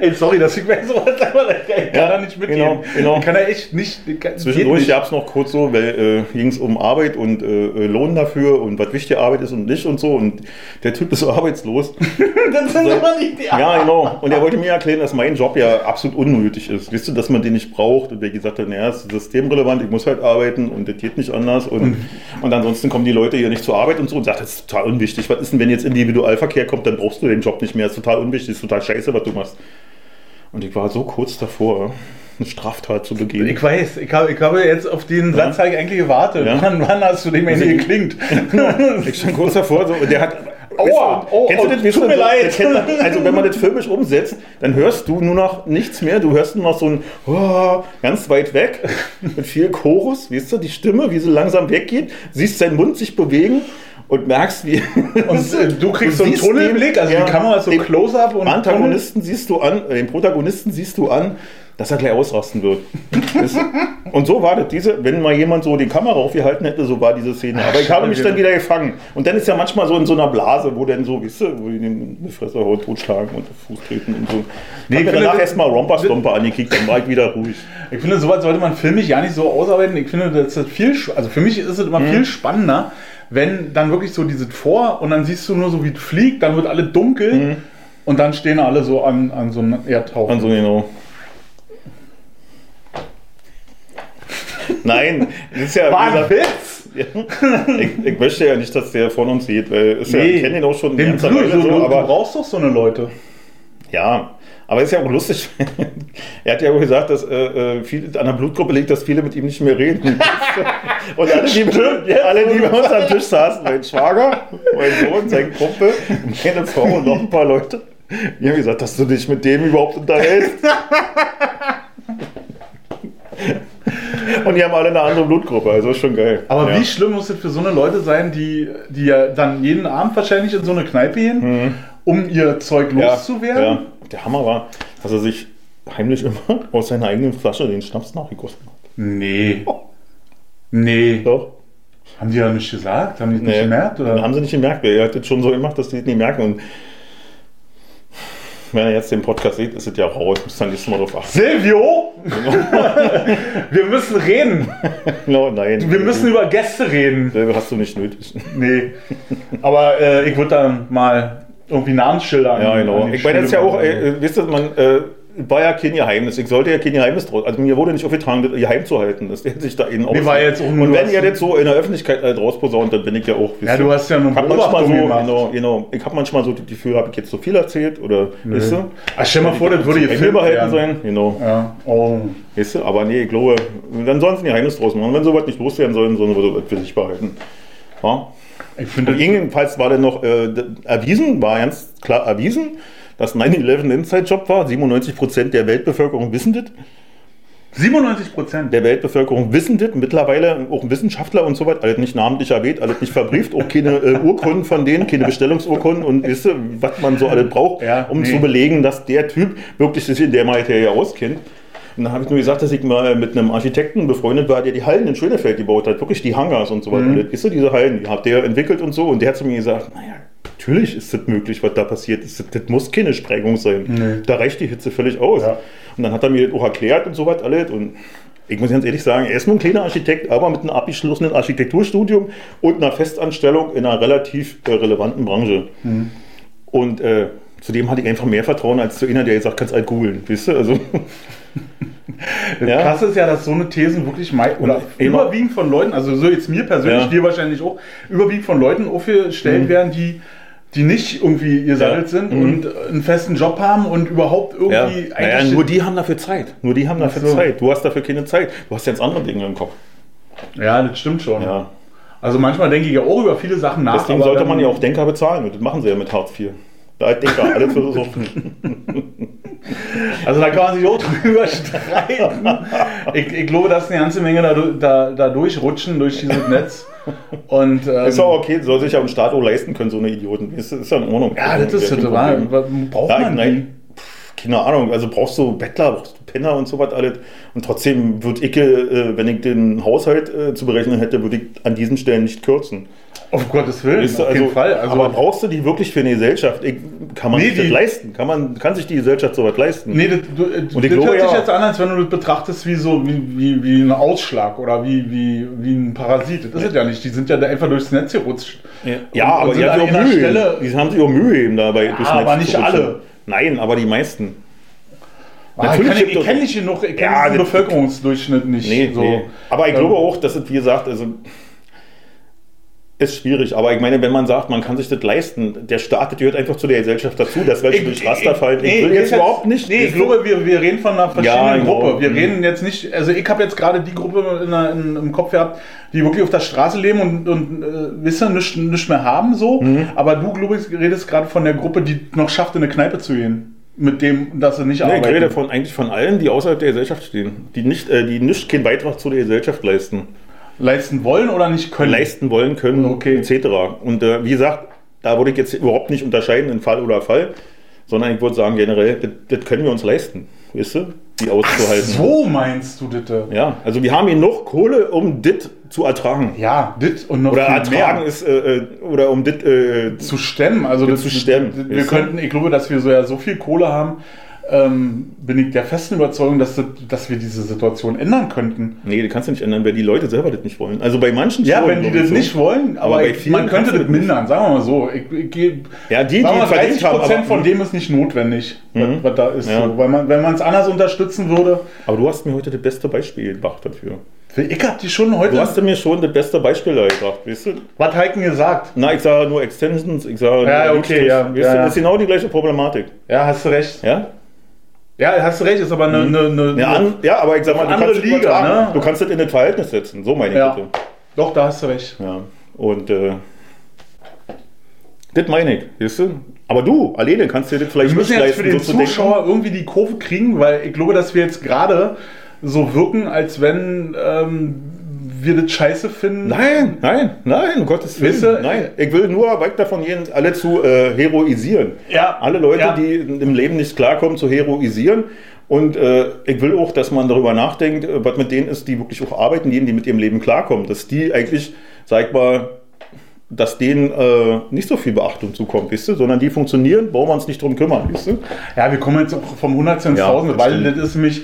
Ey, sorry, dass ich mir so was aber ich kann Ja, da nicht mitgehen. genau, genau. Kann er echt nicht. Kann, Zwischendurch gab es noch kurz so, weil äh, ging es um Arbeit und äh, Lohn dafür und was wichtige Arbeit ist und nicht und so. Und der Typ ist so arbeitslos. das sind aber nicht die Ja, genau. Und er wollte mir erklären, dass mein Job ja absolut unnötig ist. Wisst du, dass man den nicht braucht? Und der gesagt hat, naja, es ist systemrelevant, ich muss halt arbeiten und das geht nicht anders. Und, und ansonsten kommen die Leute hier nicht zur Arbeit und so und sagt, das ist total unwichtig. Was ist denn, wenn jetzt Individualverkehr kommt, dann brauchst du den Job nicht mehr. Das ist total unwichtig, das ist total scheiße, was du machst. Und ich war so kurz davor, eine Straftat zu begehen. Ich weiß, ich habe, ich habe jetzt auf den Satz ich eigentlich gewartet. Ja. Wann, wann hast du dem Also geklingt? Ich stand kurz davor, so, und der hat. Aua, oh, kennst du oh, das? Weißt tut du, mir leid. das- Also, wenn man das filmisch umsetzt, dann hörst du nur noch nichts mehr. Du hörst nur noch so ein oh, ganz weit weg mit viel Chorus, weißt du, die Stimme, wie sie langsam weggeht, siehst seinen Mund sich bewegen und merkst, wie. Und du kriegst so einen Tunnelblick, also den- die Kamera ist so close-up und Antagonisten siehst du an, äh, den Protagonisten siehst du an, dass er gleich ausrasten wird. Und so war das diese, wenn mal jemand so die Kamera aufgehalten hätte, so war diese Szene. Aber ich habe mich dann wieder gefangen. Und dann ist ja manchmal so in so einer Blase, wo dann so, weißt du, wo die den die Fresse haut, totschlagen und Fuß treten und so. Nee, ich finde, danach erstmal Romper Stomper angekickt, dann war ich wieder ruhig. Ich finde, sowas sollte man filmisch ja nicht so ausarbeiten. Ich finde, das ist viel, also für mich ist es immer Mhm. viel spannender, wenn dann wirklich so dieses Vor und dann siehst du nur so, wie es fliegt, dann wird alle dunkel und dann stehen alle so an, an so einem Erdhaufen. Also genau. Nein, das ist ja. War ein Witz! Ja. Ich, ich möchte ja nicht, dass der von uns sieht, weil ist ja, Nee. ich kenne ihn auch schon Den, du, so, du, du aber brauchst doch so eine Leute. ja, aber ist ja auch lustig. er hat ja auch gesagt, dass äh, äh, viel, an der Blutgruppe liegt, dass viele mit ihm nicht mehr reden. Und alle, die, alle, die bei uns am Tisch saßen, mein Schwager, mein Sohn, sein Kumpel, meine Frau und noch ein paar Leute, die haben gesagt, dass du dich mit dem überhaupt unterhältst. Und die haben alle eine andere Blutgruppe, also ist schon geil. Aber ja. wie schlimm muss es für so eine Leute sein, die, die ja dann jeden Abend wahrscheinlich in so eine Kneipe gehen, um ihr Zeug loszuwerden? Mhm. Ja, der Hammer war, dass er sich heimlich immer aus seiner eigenen Flasche den Schnaps nachgegossen hat. Nee. Nee. Doch. Haben die ja nicht gesagt? Haben die es nicht Nee. gemerkt? Oder? Haben sie nicht gemerkt, er hat das schon so gemacht, dass die es nicht merken. Und wenn er jetzt den Podcast sieht, ist es ja raus. Muss dann nächstes Mal drauf achten. Silvio! wir müssen reden. No, nein. Wir müssen über Gäste reden. Selber hast du nicht nötig. Nee. Aber äh, ich würde dann mal irgendwie Namensschilder Ja, genau. die Ich meine, das ist ja auch, äh, wisst ihr, man äh, war ja kein Geheimnis. Ich sollte ja kein Geheimnis draus. Also mir wurde nicht aufgetragen, das geheim zu halten. Das der sich da innen Nee, war jetzt auch nur Und wenn ihr das so in der Öffentlichkeit halt rausposaunt, dann bin ich ja auch. Ja, du hast ja ich hab manchmal so, gemacht. genau, genau. Ich habe manchmal so das Gefühl, habe ich jetzt so viel erzählt oder, weißt du? Ach, stell mal vor, das würde gefilmt behalten sein, genau. Ja. Oh. Weißt du? Aber nee, ich glaube, dann sollen sie ein Geheimnis draus machen. Wenn sowas nicht loswerden sollen, sollen sie sowas für sich behalten. Ja? Ich finde, jedenfalls war dann noch äh, erwiesen, war ganz klar erwiesen, dass 9-11 ein Inside-Job war. 97% der Weltbevölkerung wissen das. 97 Prozent. Der Weltbevölkerung wissen das. Mittlerweile auch Wissenschaftler und so weiter, alles nicht namentlich erwähnt, alles nicht verbrieft, auch keine äh, Urkunden von denen, keine Bestellungsurkunden und wisst ihr, was man so alles braucht, Ja, um nee. zu belegen, dass der Typ wirklich sich in der Materie auskennt. Und dann habe ich nur gesagt, dass ich mal mit einem Architekten befreundet war, der die Hallen in Schönefeld gebaut hat, wirklich die Hangars und so weiter. Mhm. Ist so diese Hallen, die hat der entwickelt und so. Und der hat zu mir gesagt, naja, natürlich ist das möglich, was da passiert ist. Das, das muss keine Sprengung sein. Nee. Da reicht die Hitze völlig aus. Ja. Und dann hat er mir das auch erklärt und so was alles. Und ich muss ganz ehrlich sagen, er ist nur ein kleiner Architekt, aber mit einem abgeschlossenen Architekturstudium und einer Festanstellung in einer relativ äh, relevanten Branche. Mhm. Und äh, zudem hatte ich einfach mehr Vertrauen als zu einer, der gesagt kannst halt googeln. Weißt du? Also, Das Ja. Krasse ist ja, dass so eine Thesen wirklich mei oder immer- überwiegend von Leuten, also so jetzt mir persönlich, Ja. dir wahrscheinlich auch, überwiegend von Leuten aufgestellt werden, die, die nicht irgendwie gesattelt Ja. sind Mhm. und einen festen Job haben und überhaupt ja. irgendwie Naja, nur die haben dafür Zeit. Nur die haben dafür so. Zeit. Du hast dafür keine Zeit. Du hast ganz andere Dinge im Kopf. Ja, das stimmt schon. Ja. Also manchmal denke ich ja auch über viele Sachen nach. Deswegen sollte man ja auch Denker bezahlen. Das machen sie ja mit Hartz IV. Da hat Denker alle Philosophen. Also da kann man sich auch drüber streiten. Ich, ich glaube, dass eine ganze Menge da, da, da durchrutschen durch dieses Netz. Und, ähm, Ist auch okay, soll sich ja ein Staat auch leisten können, so eine Idioten. Ist, ist ja in Ordnung. ja, das ist Problem. braucht man nein, keine Ahnung, also brauchst du Bettler, brauchst du Penner und so was alles. Und trotzdem würde ich, äh, wenn ich den Haushalt äh, zu berechnen hätte, würde ich an diesen Stellen nicht kürzen. Auf Gottes Willen, Weißt du, auf also, jeden Fall. Also, aber brauchst du die wirklich für eine Gesellschaft? Ich, kann man Nee, sich das leisten? Kann, man, kann sich die Gesellschaft sowas leisten? Nee, das, du, äh, das glaube, hört sich ja. jetzt an, als wenn du das betrachtest wie so wie, wie, wie ein Ausschlag oder wie, wie, wie ein Parasit. Das ist es ja nicht. Die sind ja da einfach durchs Netz gerutscht. Ja, Und- aber und die sind haben an sich auch einer Mühe. Stelle- die haben sich auch Mühe eben dabei. durchs aber nicht alle. Nein, aber die meisten. Ah, ich Natürlich ich es- kenne nicht genug, ich kenne Ja, das- Bevölkerungsdurchschnitt nicht. Nee, so. nee. Aber ich Ähm, glaube auch, dass es, wie gesagt, also ist schwierig. Aber ich meine, wenn man sagt, man kann sich das leisten, der Staat, gehört einfach zu der Gesellschaft dazu, dass welche durch Raster fallen. Ich nee, will jetzt überhaupt nicht. Nee, ich glaube, wir, wir reden von einer verschiedenen Ja, genau. Gruppe. Wir Mhm. reden jetzt nicht, also ich habe jetzt gerade die Gruppe in, in, im Kopf gehabt, die wirklich auf der Straße leben und, und äh, wissen, nichts nicht mehr haben, so. Mhm. Aber du, glaube ich, redest gerade von der Gruppe, die noch schafft, in eine Kneipe zu gehen. Mit dem, dass sie nicht Nee, ich arbeiten. rede von, eigentlich von allen, die außerhalb der Gesellschaft stehen, die nicht, äh, die nicht keinen Beitrag zu der Gesellschaft leisten. Leisten wollen oder nicht können. leisten wollen können, Okay. etc. Und äh, wie gesagt, da würde ich jetzt überhaupt nicht unterscheiden in Fall oder Fall, sondern ich würde sagen, generell, das, das können wir uns leisten, weißt du, die auszuhalten. So meinst du das? Ja, also wir haben genug Kohle, um das zu ertragen. Ja, dit und noch Oder viel ertragen mehr. ist, äh, äh, oder um das äh, zu stemmen. Also Zu stemmen, Wir weißt du? könnten, ich glaube, dass wir so ja so viel Kohle haben, ähm, bin ich der festen Überzeugung, dass, das, dass wir diese Situation ändern könnten. Nee, das kannst du nicht ändern, weil die Leute selber das nicht wollen. Also bei manchen Ja, schon, wenn die ich das so. nicht wollen, aber, Aber ich, man könnte das mindern, sagen wir mal so. Ich, ich, geh- Ja, die, die sagen mal, verdient 30 haben, Prozent von dem ist nicht notwendig, was, Mhm. was da ist. Ja. So. Weil man, wenn man es anders unterstützen würde, Aber du hast mir heute das beste Beispiel gebracht dafür. ich hab die schon heute. Du hast mir schon das beste Beispiel da gebracht, weißt du? was Heiken gesagt? Na, ich sage nur Extensions, ich sage Ja, nur okay, Liedstrich. ja, Weißt ja, du, ja. Das ist genau die gleiche Problematik. Ja, hast du recht. Ja? Ja, hast du recht, ist aber eine. eine, eine Ja, an, ja aber ich sag mal, du Andere kannst, Liga, ne? du kannst das in das Verhältnis setzen, so meine ich Ja. bitte. Doch, da hast du recht. Ja. Und äh, das meine ich, weißt du? Aber du, alleine kannst dir das vielleicht Wir müssen nicht jetzt für leisten, den so. Zuschauer irgendwie die Kurve kriegen, weil ich glaube, dass wir jetzt gerade so wirken, als wenn ähm, wir das scheiße finden. Nein, nein, nein, um Gottes Willen. Weißt du, nein, ich will nur weit davon gehen, alle zu äh, heroisieren. Ja, Alle Leute, ja. die im Leben nicht klarkommen, zu heroisieren. Und äh, ich will auch, dass man darüber nachdenkt, äh, was mit denen ist, die wirklich auch arbeiten gehen, die mit ihrem Leben klarkommen. Dass die eigentlich, sag ich mal, dass denen äh, nicht so viel Beachtung zukommt, weißt du? sondern die funktionieren, brauchen wir uns nicht drum kümmern, weißt du? Ja, wir kommen jetzt vom Hundertsten ins Ja, Tausende, weil das ist nämlich,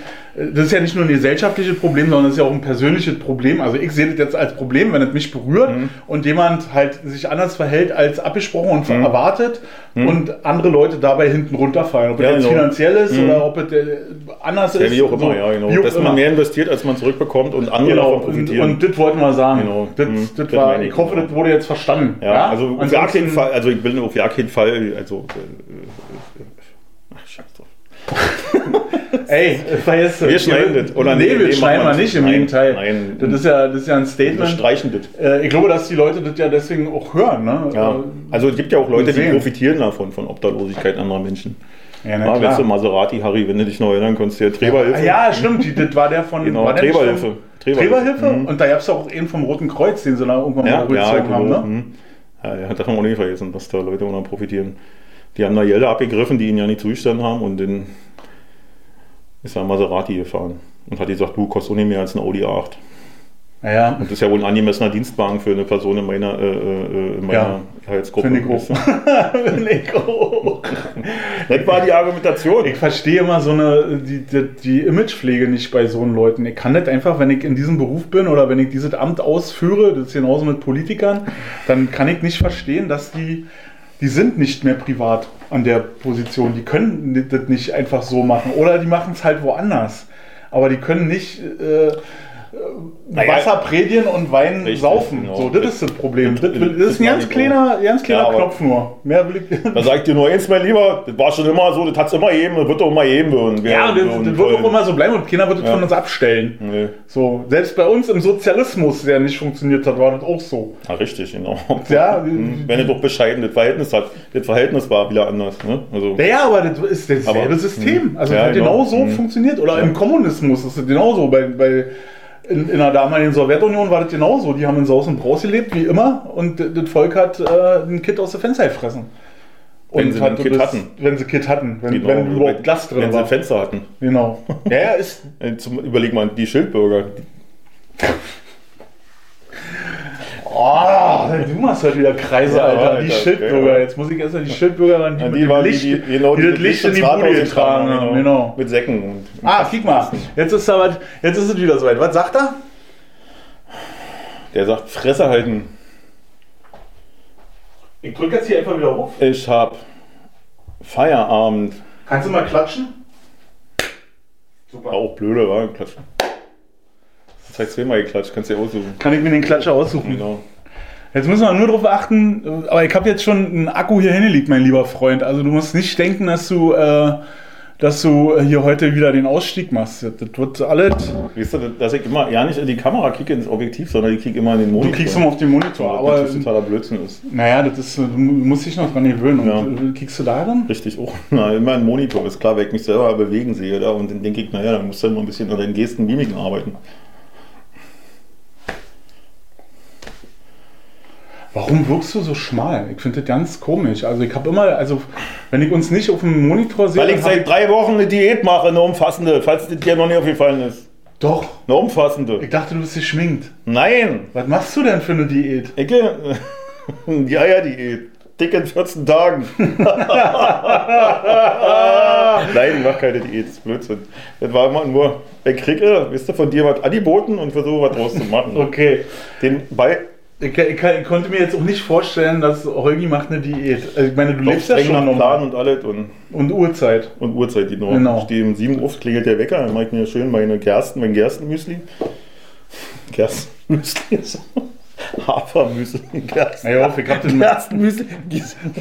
das ist ja nicht nur ein gesellschaftliches Problem, sondern das ist ja auch ein persönliches Problem. Also ich sehe das jetzt als Problem, wenn es mich berührt Mhm. und jemand halt sich anders verhält als abgesprochen und erwartet und andere Leute dabei hinten runterfallen. Ob Mhm. Ja, es jetzt genau. finanziell ist oder ob es äh, anders Ja, ist. wie auch immer, so, ja, genau. Dass man immer. mehr investiert, als man zurückbekommt und andere Genau, davon und, profitieren. und das wollten wir sagen. Genau. Das, Mhm, das das war, ich, hoffe, genau. das wurde jetzt verstanden. ja, also auf gar keinen Fall, also ich will auf gar keinen Fall, also äh, äh, ach, scheiß drauf. Ey, vergiss Wir schneiden das, oder? Nee, Nee, wir nee, schneiden wir wir nicht, im Nein, Gegenteil. nein. Das ist ja, das ist ja ein Wir Statement. streichen das. Äh, ich glaube, dass die Leute das ja deswegen auch hören. Ne? Ja. Äh, Also es gibt ja auch Leute, die profitieren davon, von Obdachlosigkeit anderer Menschen. ja, na Ja, wenn du klar. Maserati, Harry, wenn du dich noch erinnern kannst, der Träberhilfe. Ah, ja, stimmt. Die, das war der von. Genau, war Träberhilfe. Träberhilfe? Mhm. Und da gab es auch einen vom Roten Kreuz, den sie da irgendwann Ja, mal ja, gezogen haben. genau. Ne? Mhm. Ja, ja, das haben wir auch nicht vergessen, dass da Leute noch profitieren. Die haben da Gelder abgegriffen, die ihnen ja nicht zugestanden haben und dann ist er Maserati gefahren und hat gesagt, du kostet auch nicht mehr als ein Audi A8. Ja, Und das ist ja wohl ein angemessener Dienstwagen für eine Person in meiner, äh, äh, in meiner Ja. Gehaltsgruppe. finde ich auch. Finde ich auch. Das war die Argumentation. Ich verstehe immer so eine, die, die, die Imagepflege nicht bei so Leuten. Ich kann das einfach, wenn ich in diesem Beruf bin oder wenn ich dieses Amt ausführe, das ist genauso mit Politikern, dann kann ich nicht verstehen, dass die, die sind nicht mehr privat an der Position. Die können das nicht einfach so machen. Oder die machen es halt woanders. Aber die können nicht äh, Naja, Wasser predigen und Wein Richtig, saufen. genau. So, das ist das Problem. Das, Das- das ist ein das ganz kleiner, ganz kleiner Ja, Knopf nur. Mehr will ich. Da sag ich dir nur eins, mein Lieber, das war schon immer so, das hat es immer gegeben, das wird auch immer. Und wir- Ja, das, das wird auch immer so bleiben und keiner wird es Ja. von uns abstellen. Nee. So, selbst bei uns im Sozialismus, der nicht funktioniert hat, war das auch so. Ja, richtig, genau. Ja, Mhm. Wenn er doch bescheiden das Verhältnis hat. Das Verhältnis war wieder anders. Ne? Also, ja, aber das ist dasselbe Aber- System. Also Ja, es hat genau. genau so Mhm. funktioniert. Oder im Kommunismus ist es genauso. Bei, bei, in, in der damaligen Sowjetunion war das genauso. Die haben in Saus und Braus gelebt, wie immer. Und das Volk hat äh, ein Kind aus der Fenster gefressen. Wenn sie ein Kit hatten. Wenn sie Kit hatten, wenn, Genau, wenn überhaupt Glas drin Wenn sie war. ein Fenster hatten. Genau. Ja, ja, ist. Äh, Zum, überleg mal, die Schildbürger. Oh, du machst heute wieder Kreise, Ja, Alter. Alter, Die Schildbürger. ja. Jetzt muss ich erstmal die Schildbürger ran, die, Ja, mit dem waren Licht, die, die, genau, die das Licht in die Bude getragen haben. Genau. Mit Säcken. Und, Ah, guck mal. Jetzt ist, aber, jetzt ist es wieder soweit. Was sagt er? Der sagt, Fresse halten. Ich drücke jetzt hier einfach wieder auf. Ich hab Feierabend. Kannst du mal klatschen? Super. Auch blöde, war klatschen. Das heißt zweimal geklatscht, kannst du dir aussuchen. Kann ich mir den Klatscher aussuchen? Genau. Jetzt müssen wir nur darauf achten, aber ich habe jetzt schon einen Akku hier hingelegt, mein lieber Freund. Also du musst nicht denken, dass du, äh, dass du hier heute wieder den Ausstieg machst. Das wird alles. Weißt du, dass ich immer ja nicht in die Kamera kicke, ins Objektiv, sondern ich kicke immer in den Du Monitor. kriegst immer auf den Monitor, Was aber natürlich totaler Blödsinn ist. naja, das ist, du musst dich noch dran gewöhnen. Ja. Und kriegst du da dann? Richtig, auch. Na, immer ein Monitor, ist klar, wenn ich mich selber bewegen sehe. Da, und dann denke ich, naja, dann musst du mal ein bisschen an deinen Gesten, Mimiken arbeiten. Warum wirkst du so schmal? Ich finde das ganz komisch. Also ich habe immer, also wenn ich uns nicht auf dem Monitor sehe, Weil ich seit drei Wochen eine Diät mache, eine umfassende, falls das dir noch nicht aufgefallen ist. doch. Eine umfassende. Ich dachte, du bist geschminkt. Nein! Was machst du denn für eine Diät? Ecke, die Eierdiät. Dick in 14 Tagen. Nein, ich mache keine Diät, das ist Blödsinn. Das war immer nur, ich kriege, wisst ihr, von dir was angeboten und versuche was draus zu machen. Okay. Den Ball, Ich, ich, ich konnte mir jetzt auch nicht vorstellen, dass Holgi macht eine Diät. Also Ich meine, du lebst ja schon nach Plan und alles und, Und Uhrzeit. und Uhrzeit, genau. Genau. Ich stehe um 7 Uhr, klingelt der Wecker, dann mache ich mir schön meine Gersten, mein Gerstenmüsli. Gerstenmüsli ist Hafermüsli, Gersten. Ja, ich hab den Gerstenmüsli,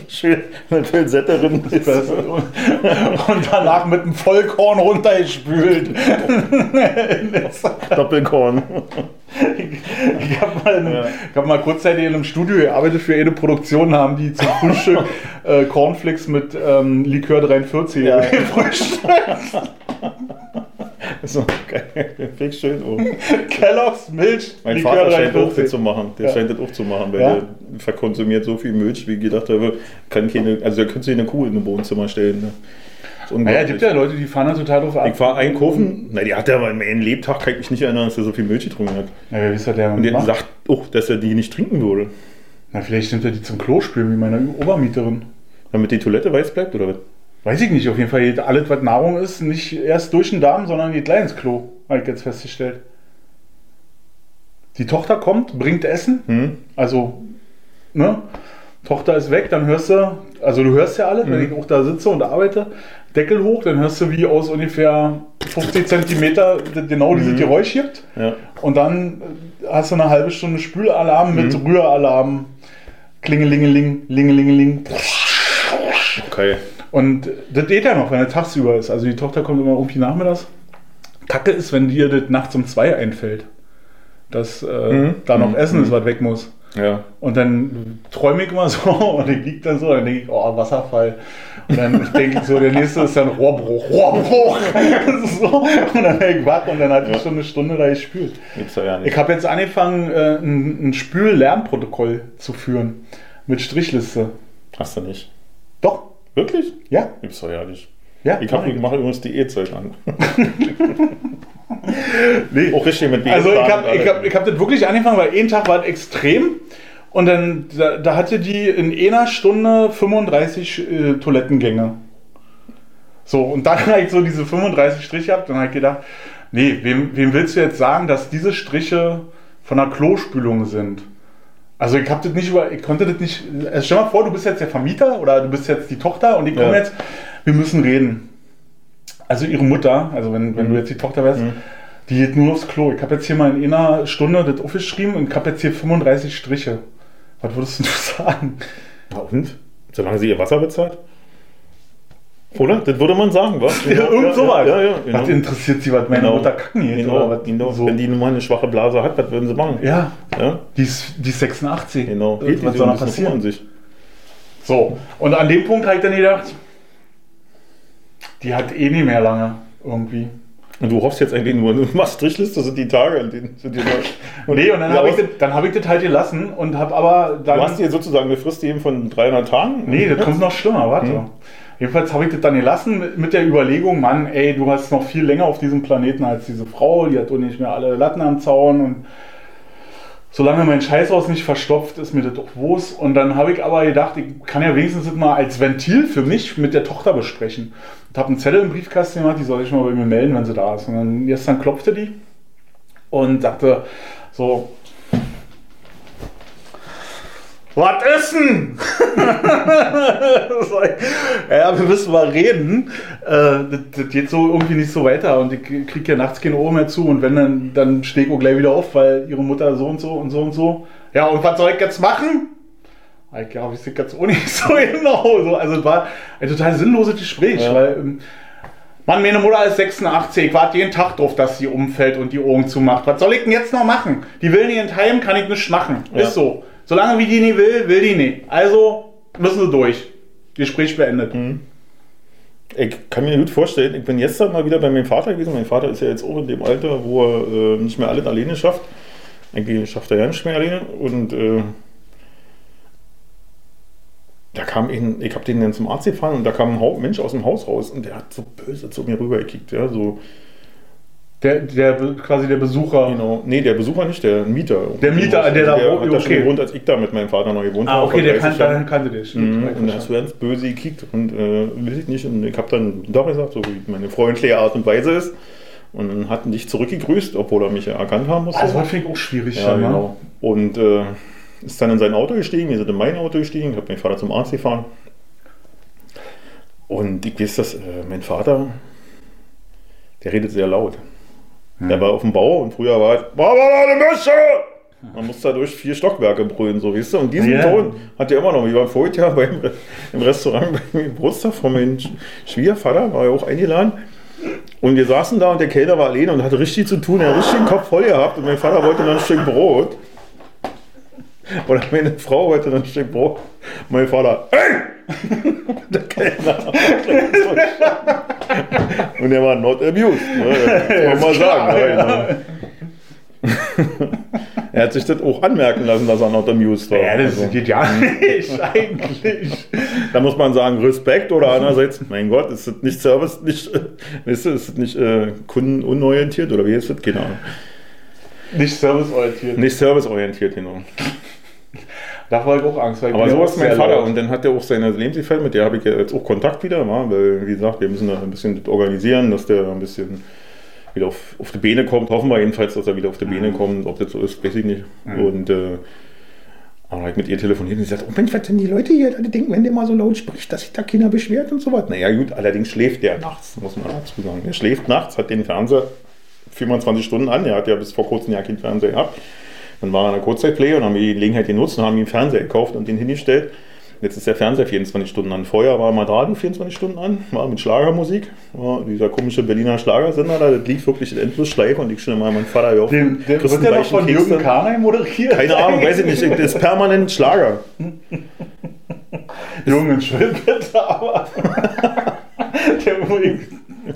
schön mit Pilsette drin. und danach mit einem Vollkorn runtergespült. Doppelkorn. Ich habe mal, Ja. hab mal kurzzeitig in einem Studio gearbeitet für eine Produktion, haben die zum Frühstück äh, Cornflakes mit ähm, Likör 43 Ja. gefrühstückt. So, geil. Fick schön. Oh. Kellogg's Milch, Mein Likör Vater scheint auch 43. das zu machen. Der Ja. scheint das auch zu machen, weil Ja? der verkonsumiert so viel Milch, wie ich gedacht habe, kann keine, also der könnte sich eine Kuh in ein Wohnzimmer stellen. Ne? Naja, unglaublich. gibt ja Leute, die fahren da total drauf ab. ich war einkaufen, na, die hat ja aber in meinem Lebtag, kann ich mich nicht erinnern, dass er so viel Milch getrunken hat. Ja, wer ja, der Und der macht? sagt auch, dass er die nicht trinken würde. Na, vielleicht nimmt er die zum Klo spülen, wie meine Obermieterin. Damit die Toilette weiß bleibt, oder was? Weiß ich nicht, auf jeden Fall geht alles, was Nahrung ist, nicht erst durch den Darm, sondern geht gleich ins Klo, habe ich jetzt festgestellt. Die Tochter kommt, bringt Essen, Hm? also, ne? Tochter ist weg, dann hörst du, also du hörst ja alle, wenn ich auch da sitze und arbeite, Deckel hoch, dann hörst du, wie aus ungefähr 50 Zentimeter genau dieses Geräusch gibt. Ja. Und dann äh, hast du eine halbe Stunde Spülalarm mit Rühralarm, Klingelingeling, Lingelingeling. Okay. Und das geht ja noch, wenn er tagsüber ist. Also die Tochter kommt immer irgendwie nachmittags. Kacke ist, wenn dir das nachts um zwei einfällt. Dass äh, Mhm. da noch Mhm. Essen ist, was weg muss. Ja. Und dann träume ich immer so und ich liege dann so, dann denke ich, oh, Wasserfall. Und dann denke ich so, der nächste ist dann Rohrbruch, Rohrbruch. so. Und dann bin ich wach und dann hatte ich Ja. schon eine Stunde da gespült. Ja. Ich habe jetzt angefangen, äh, ein, ein Spül-Lernprotokoll zu führen. Mit Strichliste. Hast du nicht. Doch, Wirklich? ja. Gibt's doch ja nicht. ja Ich, ich mache übrigens Diätzeit an. nee. Auch richtig mit Also ich habe ich hab, ich hab das wirklich angefangen, weil ein Tag war es extrem. Und dann, da, da hatte die in einer Stunde 35 äh, Toilettengänge. So, und dann habe ich so diese 35 Striche gehabt. Dann habe ich gedacht, nee, wem, wem willst du jetzt sagen, dass diese Striche von der Klospülung sind? Also ich habe das nicht über, ich konnte das nicht. Also stell mal vor, du bist jetzt der Vermieter oder du bist jetzt die Tochter und ich komme Ja. jetzt, wir müssen reden. Also ihre Mutter, also wenn, wenn Mhm. du jetzt die Tochter wärst, Mhm. die geht nur aufs Klo. Ich habe jetzt hier mal in einer Stunde das aufgeschrieben und ich habe jetzt hier 35 Striche. Was würdest du sagen? Und? Solange sie ihr Wasser bezahlt? Oder? Das würde man sagen, was? Ja, irgend sowas. Ja, ja, genau. Was interessiert sie, was meine Genau. Mutter kacken geht? Genau, Oder was? genau. So. Wenn die nun mal eine schwache Blase hat, was würden sie machen? ja, Ja, die ist, die ist 86. genau. Was, Geht was soll an passieren? sich. So, und an dem Punkt habe ich dann gedacht, die hat eh nicht mehr lange irgendwie. Und du hoffst jetzt eigentlich nur, du machst Strichliste, sind die Tage, an denen sind die und Nee, und dann habe ich, das, hab ich das halt gelassen und habe aber dann... Du hast dir sozusagen eine Frist eben von 300 Tagen? Nee, das kommt noch schlimmer, warte. Hm. Jedenfalls habe ich das dann gelassen mit der Überlegung, Mann, ey, du hast noch viel länger auf diesem Planeten als diese Frau, die hat doch nicht mehr alle Latten am Zaun und solange mein Scheißhaus nicht verstopft, ist mir das doch Wurst. Und dann habe ich aber gedacht, ich kann ja wenigstens das mal als Ventil für mich mit der Tochter besprechen. Ich habe einen Zettel im Briefkasten gemacht, die soll ich mal bei mir melden, wenn sie da ist. Und dann gestern klopfte die und sagte so, was ist denn? ja, wir müssen mal reden. Äh, das, geht so irgendwie nicht so weiter und ich kriege ja nachts keine Ohren mehr zu und wenn, dann, dann stehe ich auch gleich wieder auf, weil ihre Mutter so und so und so und so. Ja, und was soll ich jetzt machen? Ich glaube, ich sehe auch nicht so genau. Also es war ein total sinnloses Gespräch, ja. weil ähm, Mann, meine Mutter ist 86, ich warte jeden Tag drauf, dass sie umfällt und die Augen zumacht. Was soll ich denn jetzt noch machen? Die will nicht in kann ich nichts machen. Ja. Ist so. Solange wie die nicht will, will die nicht. Also müssen sie durch. Gespräch beendet. Mhm. Ich kann mir gut vorstellen, ich bin gestern mal wieder bei meinem Vater gewesen. Mein Vater ist ja jetzt auch in dem Alter, wo er äh, nicht mehr alles alleine schafft. Eigentlich schafft er ja nicht mehr alleine. Und äh, da kam ihn, ich habe den dann zum Arzt gefahren und da kam ein Mensch aus dem Haus raus und der hat so böse zu mir rübergekickt. Ja, so, der, der quasi der Besucher. Genau. Nee, der Besucher nicht, der Mieter. Der Mieter, der, der da der hat da schon gewohnt, als ich da mit meinem Vater noch gewohnt habe. Ah, okay, der kan dahin kannte dich. Mhm. Und da hast du ganz böse gekickt und äh, will ich nicht. Und ich habe dann doch gesagt, so wie meine freundliche Art und Weise ist. Und dann hatten dich zurückgegrüßt, obwohl er mich ja erkannt haben musste. Also das finde ich auch schwierig. Ja, ja, genau. Und äh, ist dann in sein Auto gestiegen, wir sind in mein Auto gestiegen, ich habe meinen Vater zum Arzt gefahren. Und ich weiß, dass äh, mein Vater, der redet sehr laut. Hm. Der war auf dem Bau und früher war es, eine Mesche! Man muss da durch vier Stockwerke brüllen, so weißt du. Und diesen ja. Ton hat er immer noch. Wir waren vorher ja beim, im Restaurant beim Geburtstag von meinem Schwiegervater, war ja auch eingeladen. Und wir saßen da und der Kellner war alleine und hatte richtig zu tun. Er hat richtig den Kopf voll gehabt und mein Vater wollte dann ein Stück Brot. Oder meine Frau wollte dann ein Stück Brot. Mein Vater, ey! der Kellner. Und er war not amused. Ne? Das muss man mal sagen. Ja, genau. er hat sich das auch anmerken lassen, dass er not amused war. Ja, das also. geht ja nicht eigentlich. Da muss man sagen, Respekt oder andererseits, mein Gott, ist das nicht Service, nicht, ist das nicht äh, kundenunorientiert oder wie ist das? Genau. Nicht serviceorientiert. Nicht serviceorientiert, genau. Da war ich auch Angst. Weil Aber so ist mein Vater laut. und dann hat er auch seine Lebensgefährtin, mit der habe ich jetzt auch Kontakt wieder, weil wie gesagt, wir müssen da ein bisschen organisieren, dass der ein bisschen wieder auf, auf die Beine kommt. Hoffen wir jedenfalls, dass er wieder auf die Beine mhm. kommt. Ob das so ist, weiß ich nicht. Mhm. Und äh, dann habe ich mit ihr telefoniert und sie sagt, oh Mensch, was denn die Leute hier alle denken, wenn der mal so laut spricht, dass sich da Kinder beschwert und so was. Naja gut, allerdings schläft der nachts, muss man dazu sagen. Er schläft nachts, hat den Fernseher 24 Stunden an. Er hat ja bis vor kurzem ja keinen Fernseher gehabt. Dann war er in der Kurzzeitplay und haben die Gelegenheit genutzt und haben ihm einen Fernseher gekauft und den hingestellt. Jetzt ist der Fernseher 24 Stunden an. Vorher war mal Radio 24 Stunden an, war mit Schlagermusik. War dieser komische Berliner Schlagersender da, das lief wirklich in Endlosschleife und ich schon mal meinen Vater ja auf. Den, den wird der doch von Jürgen Karnay moderiert? Keine Ahnung, weiß ich nicht. Das ist permanent Schlager. Jungen, schön bitte, aber. der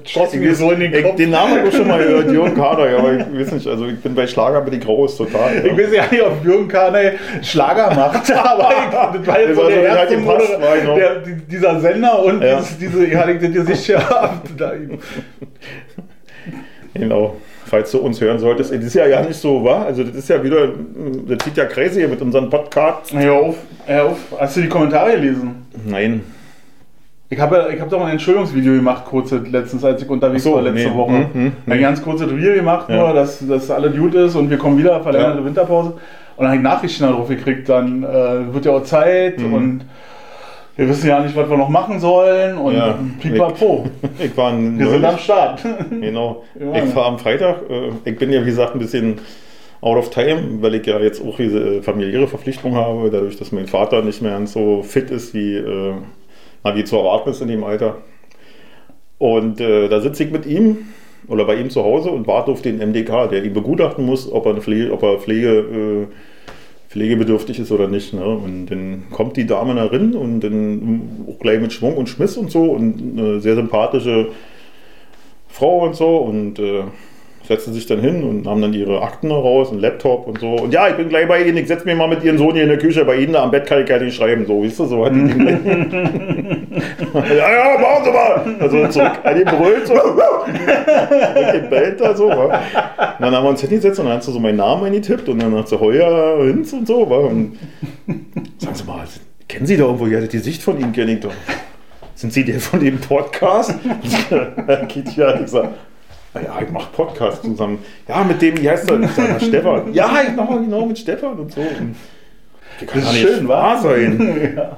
Schoss mir so in den Kopf. Den Namen habe ich schon mal gehört, Jürgen Kader, ja, aber ich weiß nicht, also ich bin bei Schlager bin ich groß, total. Ja. Ich weiß ja nicht, ob Jürgen Kader Schlager macht, aber ich, das war jetzt so der erste halt Moder, der, dieser Sender und ja. dieses, diese, ich hatte das Gesicht ja. genau falls du uns hören solltest. Das ist ja ja nicht so, wa? Also das ist ja wieder, das sieht ja crazy hier mit unseren Podcasts. Hör auf, hör auf. Hast du die Kommentare gelesen? Nein. Ich habe ich hab doch ein Entschuldigungsvideo gemacht, kurz letztens, als ich unterwegs so, war letzte nee. Woche. Mhm, mhm, ein ganz kurzes Review gemacht, ja. nur, dass, dass alle gut ist und wir kommen wieder, verlängerte ja. Winterpause. Und dann habe ich Nachrichten darauf gekriegt, dann äh, wird ja auch Zeit mhm. und wir wissen ja nicht, was wir noch machen sollen und ja, pipapo. Ich, ich war wir sind am Start. Genau. Ich war am Freitag, äh, ich bin ja wie gesagt ein bisschen out of time, weil ich ja jetzt auch diese familiäre Verpflichtung habe, dadurch, dass mein Vater nicht mehr so fit ist wie äh, na, wie zu erwarten ist in dem Alter. Und äh, da sitze ich mit ihm oder bei ihm zu Hause und warte auf den MDK, der ihn begutachten muss, ob er, Pflege, ob er Pflege, äh, pflegebedürftig ist oder nicht. Ne? Und dann kommt die Dame da rein und dann auch gleich mit Schwung und Schmiss und so und eine sehr sympathische Frau und so und äh, setzten sich dann hin und haben dann ihre Akten raus, einen Laptop und so. Und ja, ich bin gleich bei Ihnen, ich setze mir mal mit Ihrem Sohn hier in der Küche, bei Ihnen am Bett kann ich gar nicht schreiben, so, weißt du, so hat die Ja, ja, machen Sie mal! Also zurück an den Brüllt, so, gebellt da so, wa? Und dann haben wir uns hingesetzt und dann hast du so meinen Namen eingetippt und dann hat sie Heuer Hinz und so, wa? Und sagen Sie mal, kennen Sie da irgendwo, ja, die Sicht von Ihnen kenne ich doch. Sind Sie der von dem Podcast? Geht ja, ich ja, ich mache Podcast zusammen. Ja, mit dem, wie heißt? Ich sag, Stefan. Ja, ich mache genau mit Stefan und so. Und das kann Das ist schön, wahr wa? sein. ja.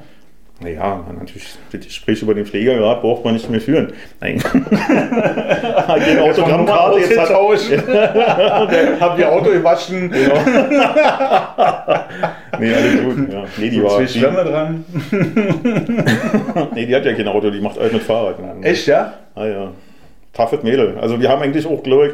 Naja, natürlich, das Gespräch über den Pflegergrad braucht man nicht mehr führen. Nein. Den Autogrammkarte jetzt hat, ausgetauscht. Hab ihr Auto gewaschen. Nee, alles gut. Ja. Nee, die war. Zwei Die, Schwämme dran. nee, die hat ja kein Auto, die macht alles mit Fahrrad. Echt, ja? Ah ja. Toughes Mädel. Also wir haben eigentlich auch, glaube ich,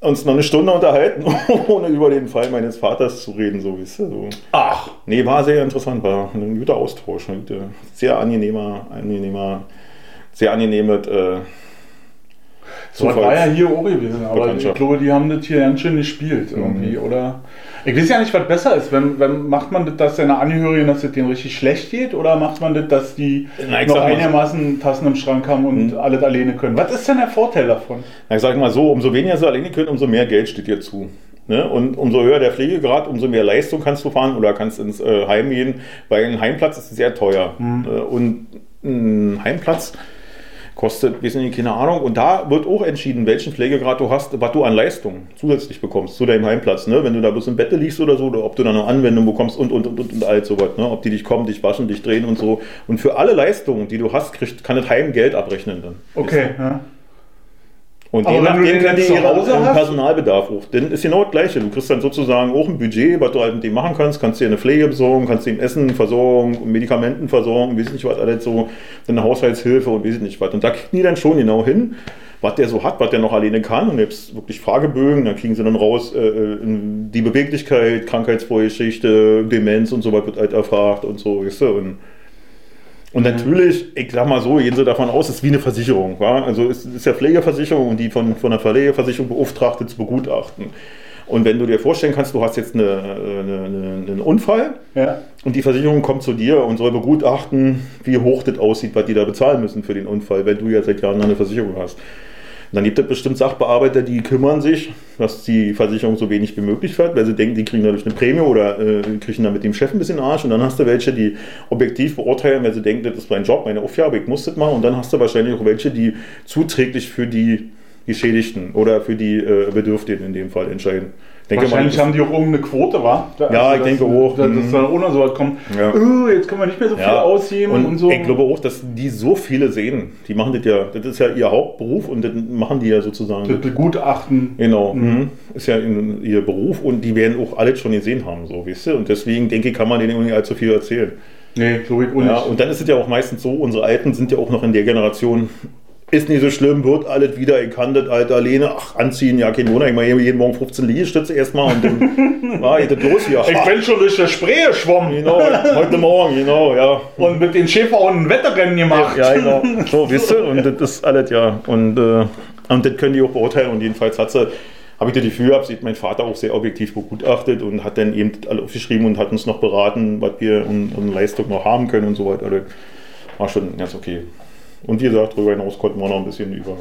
uns noch eine Stunde unterhalten, ohne über den Fall meines Vaters zu reden, so wisst ihr. So. Ach. Nee, war sehr interessant, war ein guter Austausch. Ein sehr angenehmer, angenehmer, sehr angenehmes äh, So war ja hier auch gewesen, aber ich glaube, die haben das hier ganz schön gespielt irgendwie, oder? Ich weiß ja nicht, was besser ist. Wenn, wenn, macht man das, dass deine Angehörigen, dass es denen richtig schlecht geht, oder macht man das, dass die Na, noch einigermaßen Tassen im Schrank haben und alles alleine können? Was ist denn der Vorteil davon? Na, ich sage mal so, umso weniger sie alleine können, umso mehr Geld steht dir zu. Ne? Und umso höher der Pflegegrad, umso mehr Leistung kannst du fahren oder kannst ins äh, Heim gehen, weil ein Heimplatz ist sehr teuer. Äh, und ein Heimplatz kostet, wir sind nicht, keine Ahnung, und da wird auch entschieden, welchen Pflegegrad du hast, was du an Leistung zusätzlich bekommst zu deinem Heimplatz. Ne? Wenn du da bloß im Bett liegst oder so, oder ob du dann eine Anwendung bekommst und, und, und, und, und all sowas. Ne? Ob die dich kommen, dich waschen, dich drehen und so. Und für alle Leistungen, die du hast, kriegt, kann das Heim Geld abrechnen dann. Okay, ja. Und Aber je nachdem können die ihren? Personalbedarf auch. Denn ist genau das Gleiche. Du kriegst dann sozusagen auch ein Budget, was du halt mit dem machen kannst. Kannst dir eine Pflege besorgen, kannst ihm Essen versorgen, Medikamenten versorgen, weiß nicht was alles so, eine Haushaltshilfe und weiß nicht was. Und da kriegen die dann schon genau hin, was der so hat, was der noch alleine kann. Und jetzt wirklich Fragebögen, da kriegen sie dann raus, äh, äh, die Beweglichkeit, Krankheitsvorgeschichte, Demenz und so was wird halt erfragt und so, weißt du. Und und natürlich, ich sag mal so, gehen Sie davon aus, es ist wie eine Versicherung. Wa? Also es ist ja Pflegeversicherung und die von, von der Pflegeversicherung beauftragte zu begutachten. Und wenn du dir vorstellen kannst, du hast jetzt eine, eine, eine, einen Unfall ja. und die Versicherung kommt zu dir und soll begutachten, wie hoch das aussieht, was die da bezahlen müssen für den Unfall, wenn du ja seit Jahren eine Versicherung hast. Dann gibt es bestimmt Sachbearbeiter, die kümmern sich, dass die Versicherung so wenig wie möglich fährt, weil sie denken, die kriegen dadurch eine Prämie oder äh, kriegen dann mit dem Chef ein bisschen Arsch. Und dann hast du welche, die objektiv beurteilen, weil sie denken, das ist mein Job, meine Aufgabe, ich muss das machen. Und dann hast du wahrscheinlich auch welche, die zuträglich für die Geschädigten oder für die äh, Bedürftigen in dem Fall entscheiden. Ich denke mal, Wahrscheinlich das- haben die auch irgendeine Quote, wa? Da- Ja, ich dass- denke auch. Dass, dass Mhm. da ohne so was kommt. Ja. "Oh, jetzt können wir nicht mehr so viel Ja, ausgeben und, und, so. ich glaube auch, dass die so viele sehen. Die machen das ja, das ist ja ihr Hauptberuf und das machen die ja sozusagen. das Begutachten. Genau, mhm. ist ja in, ihr Beruf und die werden auch alles schon gesehen haben, so, weißt du? Und deswegen denke ich, kann man denen auch nicht allzu viel erzählen. Nee, glaube ich auch Ja, nicht. und dann ist es ja auch meistens so, unsere Alten sind ja auch noch in der Generation, ist nicht so schlimm, wird alles wieder, ich kann das halt alleine, ach, anziehen, ja, kein Wunder, ich mache jeden Morgen 15 Liegestütze erstmal und dann war geht das los hier. Ich bin schon durch der Spree geschwommen Genau, heute Morgen, genau, ja. und mit den Schäferhunden ein Wetterrennen gemacht. Ja, genau. So, wisst ihr, und das ist alles, ja. Und, äh, und das können die auch beurteilen. Und jedenfalls hat sie, habe ich das Gefühl gehabt, sieht mein Vater auch sehr objektiv begutachtet und hat dann eben das alles aufgeschrieben und hat uns noch beraten, was wir an, Leistung noch haben können und so weiter. Das war schon ganz okay. Und wie gesagt, darüber hinaus konnten wir noch ein bisschen über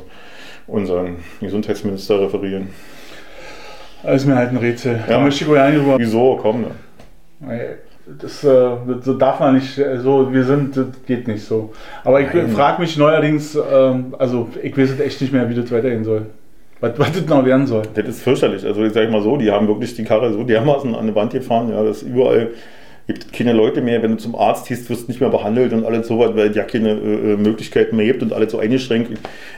unseren Gesundheitsminister referieren. Das ist mir halt ein Rätsel. Da Ja. möchte ich auch ja nicht drüber. Wieso? Komm, ne? Das, äh, so darf man nicht, äh, so, wir sind, das geht nicht so. Aber ich frage mich neuerdings, ähm, also ich weiß echt nicht mehr, wie das weitergehen soll. Was, was das genau werden soll. Das ist fürchterlich. Also ich sage mal so, die haben wirklich die Karre so dermaßen an die Wand gefahren, ja, dass überall gibt keine Leute mehr, wenn du zum Arzt gehst, wirst du nicht mehr behandelt und alles so was, weil es ja keine äh, äh, Möglichkeiten mehr gibt und alles so eingeschränkt.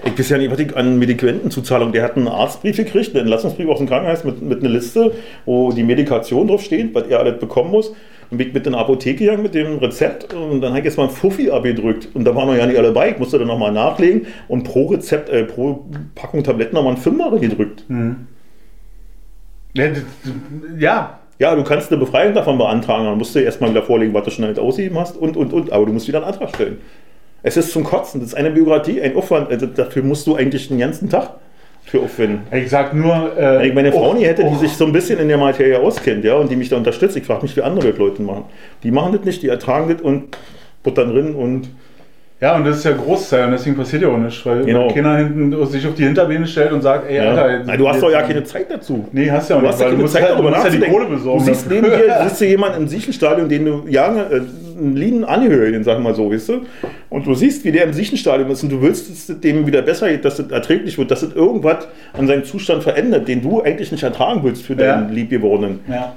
Ich, weiß ja nicht, an Medikamentenzuzahlung, der hat einen Arztbrief gekriegt, einen Entlassungsbrief aus dem Krankenhaus mit, mit einer Liste, wo die Medikation drauf steht, was er alles bekommen muss. Und bin ich mit in die Apotheke gegangen mit dem Rezept und dann habe ich jetzt mal ein Fuffi abgedrückt und da waren noch ja nicht alle bei. Ich musste dann nochmal nachlegen und pro Rezept, äh, pro Packung Tabletten nochmal ein Fünfer gedrückt. Das, ja, Ja, du kannst eine Befreiung davon beantragen, dann musst du erstmal wieder vorlegen, was du schon halt ausgegeben hast und, und, und, aber du musst wieder einen Antrag stellen. Es ist zum Kotzen. Das ist eine Bürokratie, ein Aufwand. Also dafür musst du eigentlich den ganzen Tag für aufwenden. Ich sag nur. Äh, Wenn ich meine Frau oh, nie hätte, die oh. sich so ein bisschen in der Materie auskennt, ja, und die mich da unterstützt, ich frage mich, wie andere Leute machen. Die machen das nicht, die ertragen das und buttern drin und Ja, und das ist ja Großteil und deswegen passiert ja auch nichts, weil Genau. keiner hinten sich auf die Hinterbeine stellt und sagt, ey, ja. Alter. Na, du hast doch ja keine Zeit dazu. Nee, hast ja auch Du nicht, hast ja keine musst Zeit, halt- darüber du ja nachzudenken. Kohle besorgen. Du siehst neben dir siehst du jemanden im Siechenstadion, den du Jahre, äh, einen lieben Angehörigen, sag mal so, weißt du? Und du siehst, wie der im Siechenstadion ist und du willst, dass es dem wieder besser geht, dass es erträglich wird, dass es irgendwas an seinem Zustand verändert, den du eigentlich nicht ertragen willst für Ja. deinen Liebgeborenen. ja.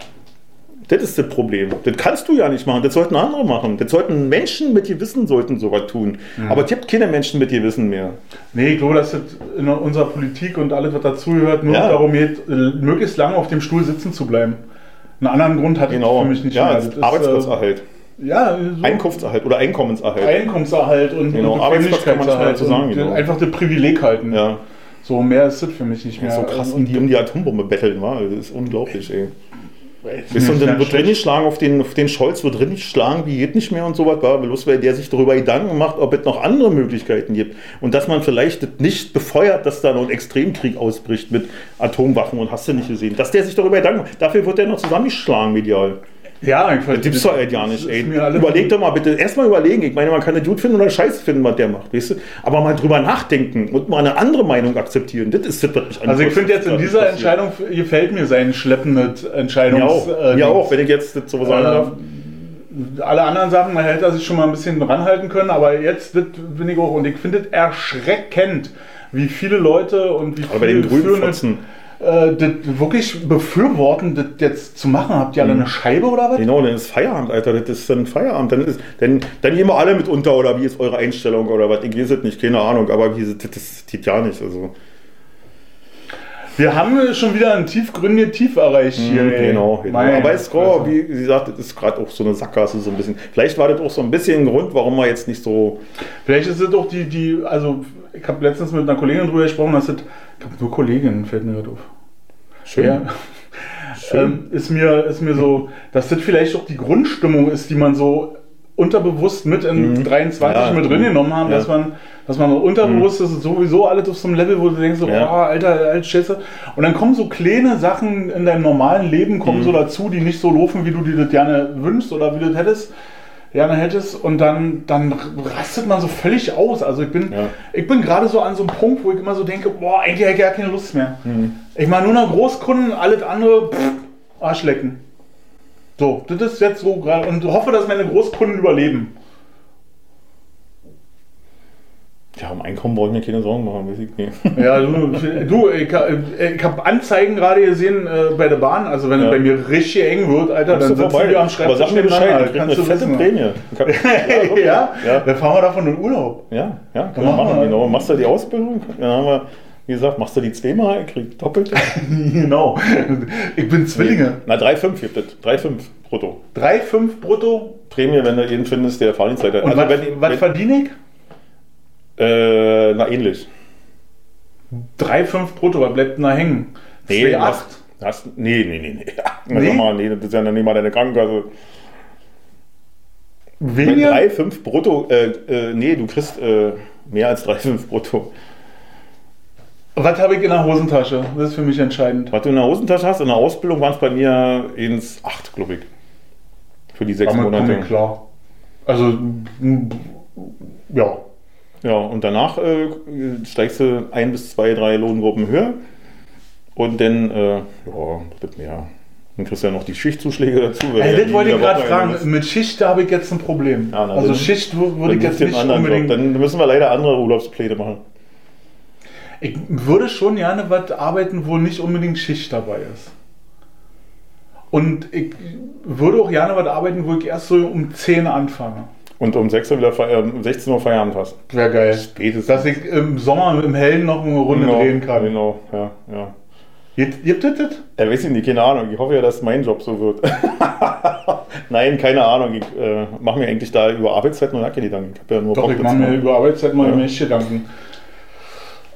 Das ist das Problem. Das kannst du ja nicht machen. Das sollten andere machen. Das sollten Menschen mit Gewissen sollten sowas tun. Aber es gibt keine Menschen mit Gewissen mehr. Nee, ich glaube, dass das in unserer Politik und alles, was dazugehört, nur Ja. darum geht, äh, möglichst lange auf dem Stuhl sitzen zu bleiben. Einen anderen Grund hat Genau. für mich nicht ja, mehr. ist, Arbeitsplatzerhalt. Äh, ja, so Einkunftserhalt oder Einkommenserhalt. Einkommenserhalt und, Genau, und Arbeitsplatz kann man nicht mehr Bequemlichkeitserhalt dazu sagen, und genau. einfach das Privileg halten. ja. So mehr ist das für mich nicht mehr. so krass, Und die um die Atombombe betteln, war. Das ist unglaublich, ey. Du, und dann wird drin geschlagen auf den, auf den Scholz, wird drin geschlagen, wie geht nicht mehr und so was, war bloß weil der sich darüber Gedanken macht, ob es noch andere Möglichkeiten gibt. Und dass man vielleicht nicht befeuert, dass da noch ein Extremkrieg ausbricht mit Atomwaffen und hast du nicht gesehen. Dass der sich darüber Gedanken macht. Dafür wird der noch zusammengeschlagen medial. Ja, ich Das gibt's doch halt ja nicht, ey. Überleg doch mal bitte, erstmal überlegen. Ich meine, man kann das gut finden oder scheiße finden, was der macht, weißt du? Aber mal drüber nachdenken und mal eine andere Meinung akzeptieren. Das ist das, was mich Also ich finde jetzt was in dieser passiert. Entscheidung gefällt mir sein schleppendes Entscheidungs... Mir auch, äh, mir auch, wenn ich jetzt so sagen darf. Äh, alle anderen Sachen, man hätte sich schon mal ein bisschen ranhalten können, aber jetzt das bin ich auch und ich finde es erschreckend, wie viele Leute und wie Aber bei viele den Grünen führende, Fotzen. Äh, das wirklich befürworten, das jetzt zu machen. Habt ihr alle eine Scheibe oder was? Genau, dann ist Feierabend, Alter. Das ist dann Feierabend. Dann, ist, dann, dann gehen wir alle mit unter oder wie ist eure Einstellung oder was? Ich weiß es nicht, keine Ahnung, aber wie, das, das geht ja nicht. Also, Wir haben schon wieder ein tiefgründiges Tief erreicht hier. ey. genau, genau. Aber es Fresse. wie sie sagt, das ist gerade auch so eine Sackgasse, so ein bisschen. Vielleicht war das auch so ein bisschen ein Grund, warum wir jetzt nicht so. Vielleicht ist es doch die, die, also ich habe letztens mit einer Kollegin drüber gesprochen, dass es, ich habe nur Kolleginnen, fällt mir gerade auf. Schön. Ja. Ähm, ist, mir, ist mir so, dass das vielleicht auch die Grundstimmung ist, die man so unterbewusst mit in Mhm. 23 Ja. mit drin genommen haben, Ja. dass man, dass man unterbewusst ist sowieso alles auf so einem Level, wo du denkst, so, Ja. oh, alter, alter Scheiße. Und dann kommen so kleine Sachen in deinem normalen Leben, kommen Mhm. so dazu, die nicht so laufen, wie du dir das gerne wünschst oder wie du das hättest. Gerne hättest und dann, dann rastet man so völlig aus. Also ich bin, ich bin gerade so an so einem Punkt, wo ich immer so denke, boah, eigentlich habe ich gar keine Lust mehr. Mhm. Ich mache nur noch Großkunden, alles andere, pff, Arschlecken. So, das ist jetzt so gerade und hoffe, dass meine Großkunden überleben. Ja, um Einkommen wollen wir keine Sorgen machen, weiß ich nicht. Ja, du, du ich, ich habe Anzeigen gerade gesehen äh, bei der Bahn, also wenn Ja. es bei mir richtig eng wird, Alter, dann sitzen wir am Aber Schreibtisch sag mir Bescheid, ich krieg eine fette wissen. Prämie. Ich hab- Ja, ja? ja. dann fahren wir davon in Urlaub. Ja, ja, können wir machen machen, wir. genau. Machst du die Ausbildung? Dann haben wir, wie gesagt, machst du die zweimal, krieg doppelt. genau. Ich bin Zwillinge. Na, 3,5 gibt es. 3,5 brutto. 3,5 brutto. Prämie, wenn du jeden findest, der Fahrdienstzeit hat. Und Also was, wenn, was wenn, verdiene ich? äh, na, ähnlich. 3,5 brutto, was bleibt denn da hängen? Nee, 2,8. du hast, nee, nee, nee. nee. Na, Nee? mal, nee, das ist ja nicht mal deine Krankenkasse. Weniger? 3,5 brutto, äh, äh, nee, du kriegst äh, mehr als 3,5 brutto. Was habe ich in der Hosentasche? Das ist für mich entscheidend. Was du in der Hosentasche hast, in der Ausbildung waren es bei mir ins 8, glaube ich. Für die sechs Damit Monate. klar. Also, ja. Ja, und danach äh, steigst du ein bis zwei, drei Lohngruppen höher. Und dann, äh, ja, das mehr. Dann kriegst du ja noch die Schichtzuschläge dazu. Ey, das wollte ich gerade fragen. ist. Mit Schicht habe ich jetzt ein Problem. Ja, na, also Schicht wür- würde ich jetzt nicht unbedingt. Job. Dann müssen wir leider andere Urlaubspläne machen. Ich würde schon gerne was arbeiten, wo nicht unbedingt Schicht dabei ist. Und ich würde auch gerne was arbeiten, wo ich erst so um 10 anfange. Und um 6 Uhr wieder um 16 Uhr Feierabend hast. Wäre geil. Spätestens. Dass ich im Sommer im Hellen noch eine Runde genau, drehen kann. Genau, ja, ja. Gibt, es das? Ja, weiß ich nicht, keine Ahnung. Ich hoffe ja, dass mein Job so wird. Nein, keine Ahnung. Ich äh, mache mir eigentlich da über Arbeitszeiten und keine Gedanken. Ich habe ja nur Doch, Bock ich mache mir über Arbeitszeit mal ja. Gedanken.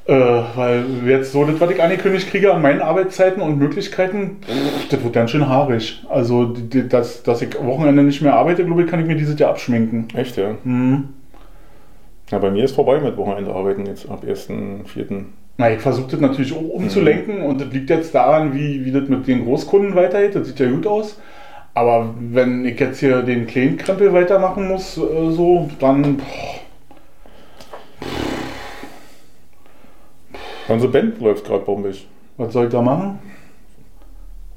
Äh, weil jetzt so das, was ich angekündigt kriege an meinen Arbeitszeiten und Möglichkeiten, pff, das wird ganz schön haarig. Also, die, die, dass, dass ich Wochenende nicht mehr arbeite, glaube ich, kann ich mir dieses Jahr abschminken. Echt, ja. Mhm. Ja, bei mir ist vorbei mit Wochenende arbeiten jetzt ab 1.4. Na, ich versuche das natürlich auch umzulenken und das liegt jetzt daran, wie, wie das mit den Großkunden weitergeht. Das sieht ja gut aus. Aber wenn ich jetzt hier den kleinen Krempel weitermachen muss, äh, so, dann. boah, Unsere Band läuft gerade bombig. Was soll ich da machen?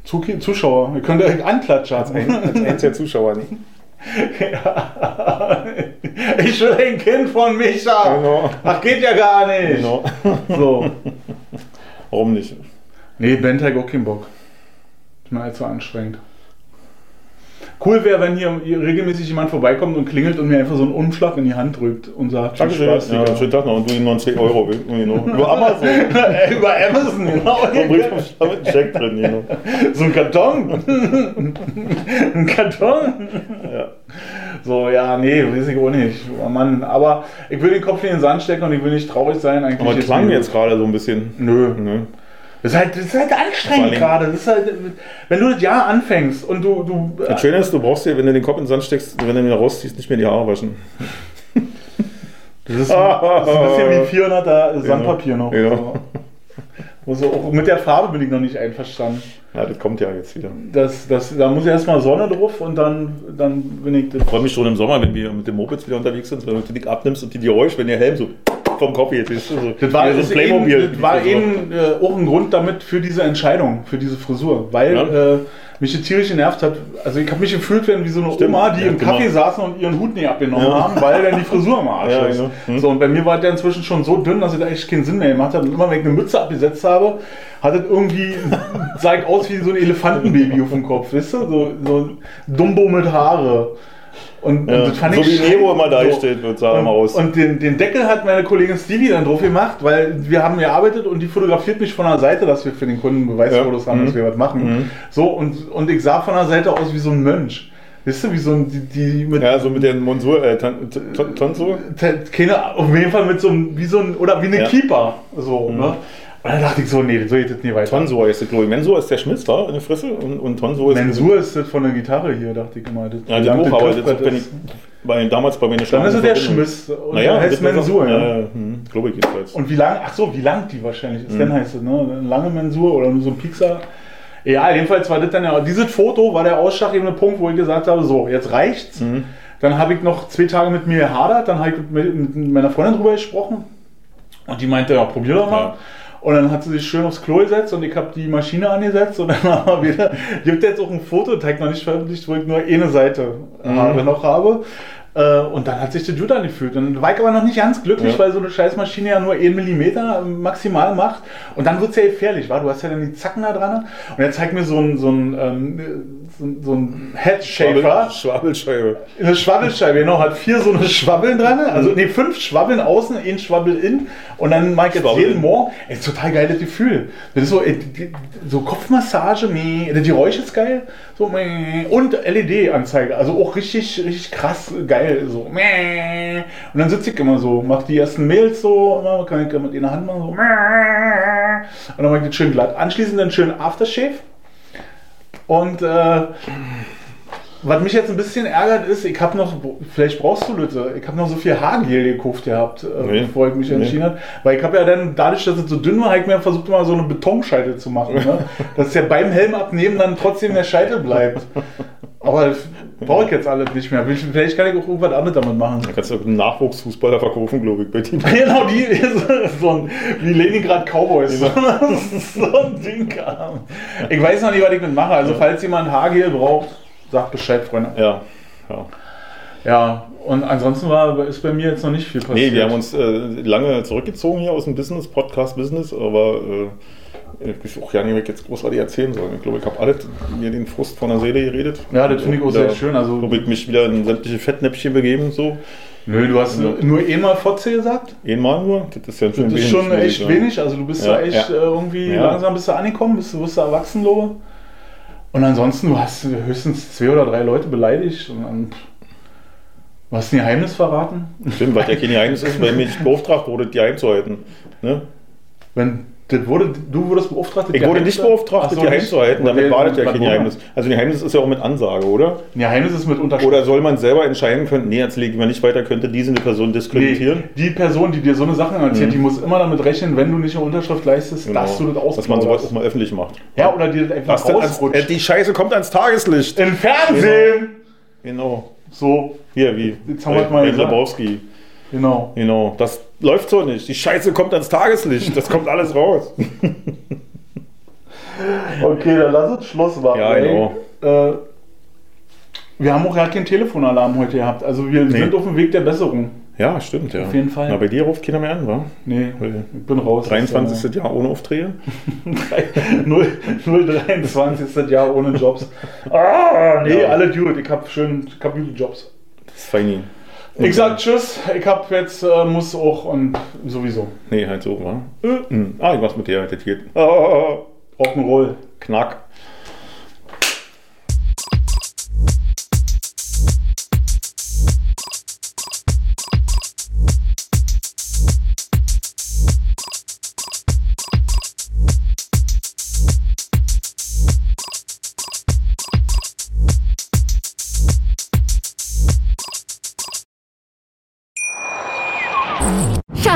Zu- Zuschauer, ihr könnt euch anklatschen. Als, ein, als eins der Zuschauer nicht. Ja. Ich will ein Kind von Micha. Genau. Ach, geht ja gar nicht. Genau. So. Warum nicht? Nee, Band hat auch keinen Bock. Ist mir allzu anstrengend. Cool wäre, wenn hier regelmäßig jemand vorbeikommt und klingelt und mir einfach so einen Umschlag in die Hand drückt und sagt, Dankeschön. Spaß, Ja, schönen Tag noch. Und du ihm noch 10 Euro. Über Amazon. Über Amazon, genau. Bringst du mit einem Check drin. Genau. So ein Karton. ein Karton. Ja. So, ja, nee, weiß ich auch nicht. Oh Mann, aber ich will den Kopf in den Sand stecken und ich will nicht traurig sein. Eigentlich Aber klang jetzt gerade so ein bisschen. Nö. Nö. Das ist halt, das ist halt anstrengend gerade. Das ist halt, wenn du das Jahr anfängst und du. du Das Schöne ist, du brauchst dir, wenn du den Kopf in den Sand steckst, wenn du ihn wieder rausziehst, nicht mehr die Haare waschen. das, ist, das ist ein bisschen wie 400er Sandpapier noch. Ja. So. Also auch mit der Farbe bin ich noch nicht einverstanden. Ja, das kommt ja jetzt wieder. Das, das, da muss erstmal Sonne drauf und dann, dann bin ich. Ich freue mich schon im Sommer, wenn wir mit den Mopeds wieder unterwegs sind, wenn du die abnimmst und die Geräusch, wenn der Helm so vom Kopf geht. Das, so, Das war, so das ein Playmobil. Eben, das war eben äh, auch ein Grund damit für diese Entscheidung, für diese Frisur, weil Ja. äh, mich das tierisch genervt hat. Also ich habe mich gefühlt werden wie so eine Stimmt. Oma, die Ja, im genau. Kaffee saßen und ihren Hut nicht abgenommen Ja. haben, weil dann die Frisur am Arsch ist. genau. Hm. So, und bei mir war der inzwischen schon so dünn, dass es echt keinen Sinn mehr gemacht hat. Und immer wenn ich eine Mütze abgesetzt habe, hat es irgendwie, sah ich aus wie so ein Elefantenbaby auf dem Kopf, weißt du? So, so Dumbo mit Haare. Und, Ja. und das fand So ich wie Nero immer da steht, wird sah immer aus. Und den, den Deckel hat meine Kollegin Stevie dann drauf gemacht, weil wir haben gearbeitet und die fotografiert mich von der Seite, dass wir für den Kunden Beweisfotos Ja. haben, dass Mhm. wir was machen. Mhm. So, und, und ich sah von der Seite aus wie so ein Mönch. Weißt du, wie so ein, die, die mit, ja, so mit den Monsur, äh, Ton- Ton- Tonsur. keine, auf jeden Fall mit so einem, wie so ein, oder wie eine Ja. Mhm. Keeper. So, ne? Und dann dachte ich so, nee, so geht das nie weiter. Tonsur heißt das, glaube ich. Mensur ist der Schmitz da in der Fresse und, und Tonsur ist. Mensur ist das von der Gitarre hier, dachte ich immer. Das, Ja, lang hoch, aber das ist, wenn ich ist. bei, damals bei mir Dann ist es der Schmiss und der heißt Mensur. Ja, Ja. ja, hm, glaube ich jedenfalls. Und wie lang, ach so, wie lang die wahrscheinlich ist, Mhm. dann heißt es, ne? Eine lange Mensur oder nur so ein Piekser. Ja, jedenfalls war das dann ja, dieses Foto war der ausschlaggebende Punkt, wo ich gesagt habe, so, jetzt reicht's. Mhm. Dann habe ich noch zwei Tage mit mir gehadert, dann habe ich mit, mit meiner Freundin drüber gesprochen und die meinte, ja, probier doch mal. Ja. Und dann hat sie sich schön aufs Klo gesetzt und ich habe die Maschine angesetzt und dann haben wir wieder, gibt jetzt auch ein Foto, Teig noch nicht veröffentlicht, wo ich nur eine Seite Mhm. Noch habe. Äh, Und dann hat sich das gut angefühlt. Und war ich aber noch nicht ganz glücklich, Ja. weil so eine Scheißmaschine ja nur 1 mm maximal macht. Und dann wird es ja gefährlich, wa? Du hast ja dann die Zacken da dran. Und er zeigt mir so ein, so ein, ähm, so ein, so ein Headshaver. Schwabelscheibe. Eine Schwabbelscheibe, genau, hat vier so eine Schwabbeln dran, also nee, fünf Schwabbeln außen, ein Schwabbel in und dann mag ich jetzt jeden. Morgen, ey, total geiles Gefühl. Das ist so, äh, die- so Kopfmassage, meh, die Geräusche ist geil, so, meh, und LED-Anzeige, also auch richtig, richtig krass geil, so, meh. und dann sitze ich immer so, mach die ersten Mails so, immer, kann ich mit in der Hand machen, so, und dann mach ich das schön glatt. Anschließend dann schön Aftershave und äh, was mich jetzt ein bisschen ärgert ist, ich habe noch, vielleicht brauchst du Lütte, ich habe noch so viel Haargel gekauft gehabt, äh, Nee. bevor ich mich Nee. entschieden habe. Weil ich habe ja dann, dadurch, dass es so dünn war, habe ich mir versucht, immer so eine Betonscheitel zu machen. Ne? dass ja beim Helm abnehmen dann trotzdem der Scheitel bleibt. Aber das brauche ich jetzt alles nicht mehr. Vielleicht kann ich auch irgendwas anderes damit machen. Da kannst du einen Nachwuchsfußballer verkaufen, glaube ich, bei dir. Genau, die so ein, wie Leningrad Cowboys. so ein Ding. Ich weiß noch nicht, was ich mit mache. Also, falls jemand Haargel braucht, sagt Bescheid, Freunde. Ja. ja. Ja, und ansonsten war, ist bei mir jetzt noch nicht viel passiert. Nee, wir haben uns äh, lange zurückgezogen hier aus dem Business, Podcast-Business, aber äh, ich weiß auch gar nicht, was ich jetzt großartig erzählen soll. Ich glaube, ich habe alles mir den Frust von der Seele geredet. Ja, das finde ich auch sehr schön. Also, Habe ich mich wieder in sämtliche Fettnäpfchen begeben, so. nö, du hast Ja. nur einmal Fotze gesagt. Einmal nur. Das ist ja Das ist schon echt wenig. Also, du bist Ja, da echt ja. äh, irgendwie Ja. langsam bist du angekommen, bist du wirst du erwachsen, Lobe. Und ansonsten, du hast höchstens zwei oder drei Leute beleidigt und dann. Du hast ein Geheimnis verraten. Stimmt, weil der kein Geheimnis ist, weil mir nicht beauftragt wurde, die einzuhalten. Ne? Wenn wurde, du wurdest beauftragt, Ich wurde nicht beauftragt, so, geheim nicht. zu halten. Damit Okay, war das ja kein? Geheimnis. Also ein Geheimnis ist ja auch mit Ansage, oder? Ein Geheimnis ist mit Unterschrift. Oder soll man selber entscheiden können, nee, jetzt legen wir nicht weiter, könnte diese eine Person diskreditieren? Nee, die Person, die dir so eine Sache erzählt, die muss immer damit rechnen, wenn du nicht eine Unterschrift leistest, dass du das Genau. Dass man sowas auch mal öffentlich macht. Ja, oder dir das einfach denn ans, äh, die Scheiße kommt ans Tageslicht. Im Fernsehen! Genau. So, Hier, wie Jetzt haben wir mal. Lebowski. genau. Genau. Das läuft so nicht. Die Scheiße kommt ans Tageslicht. Das kommt alles raus. Okay, dann lass uns Schluss machen. Ja, genau. Äh, wir haben auch gar keinen Telefonalarm heute gehabt. Also wir sind auf dem Weg der Besserung. Ja, stimmt, ja. Auf jeden Fall. Na, bei dir ruft keiner mehr an, wa? Nee, Weil ich bin raus. 23. Jahr ohne Aufträge. 0, 023. Jahr ohne Jobs. Ah, nee, Ja. alle gut. Ich hab schön, ich hab gute Jobs. Das ist feini. Ich sag Tschüss. Ich hab jetzt, äh, muss auch und sowieso. Nee, halt so, wa? Hm. Ah, ich mach's mit dir. Das geht. Ah, Rock'n'Roll. knack.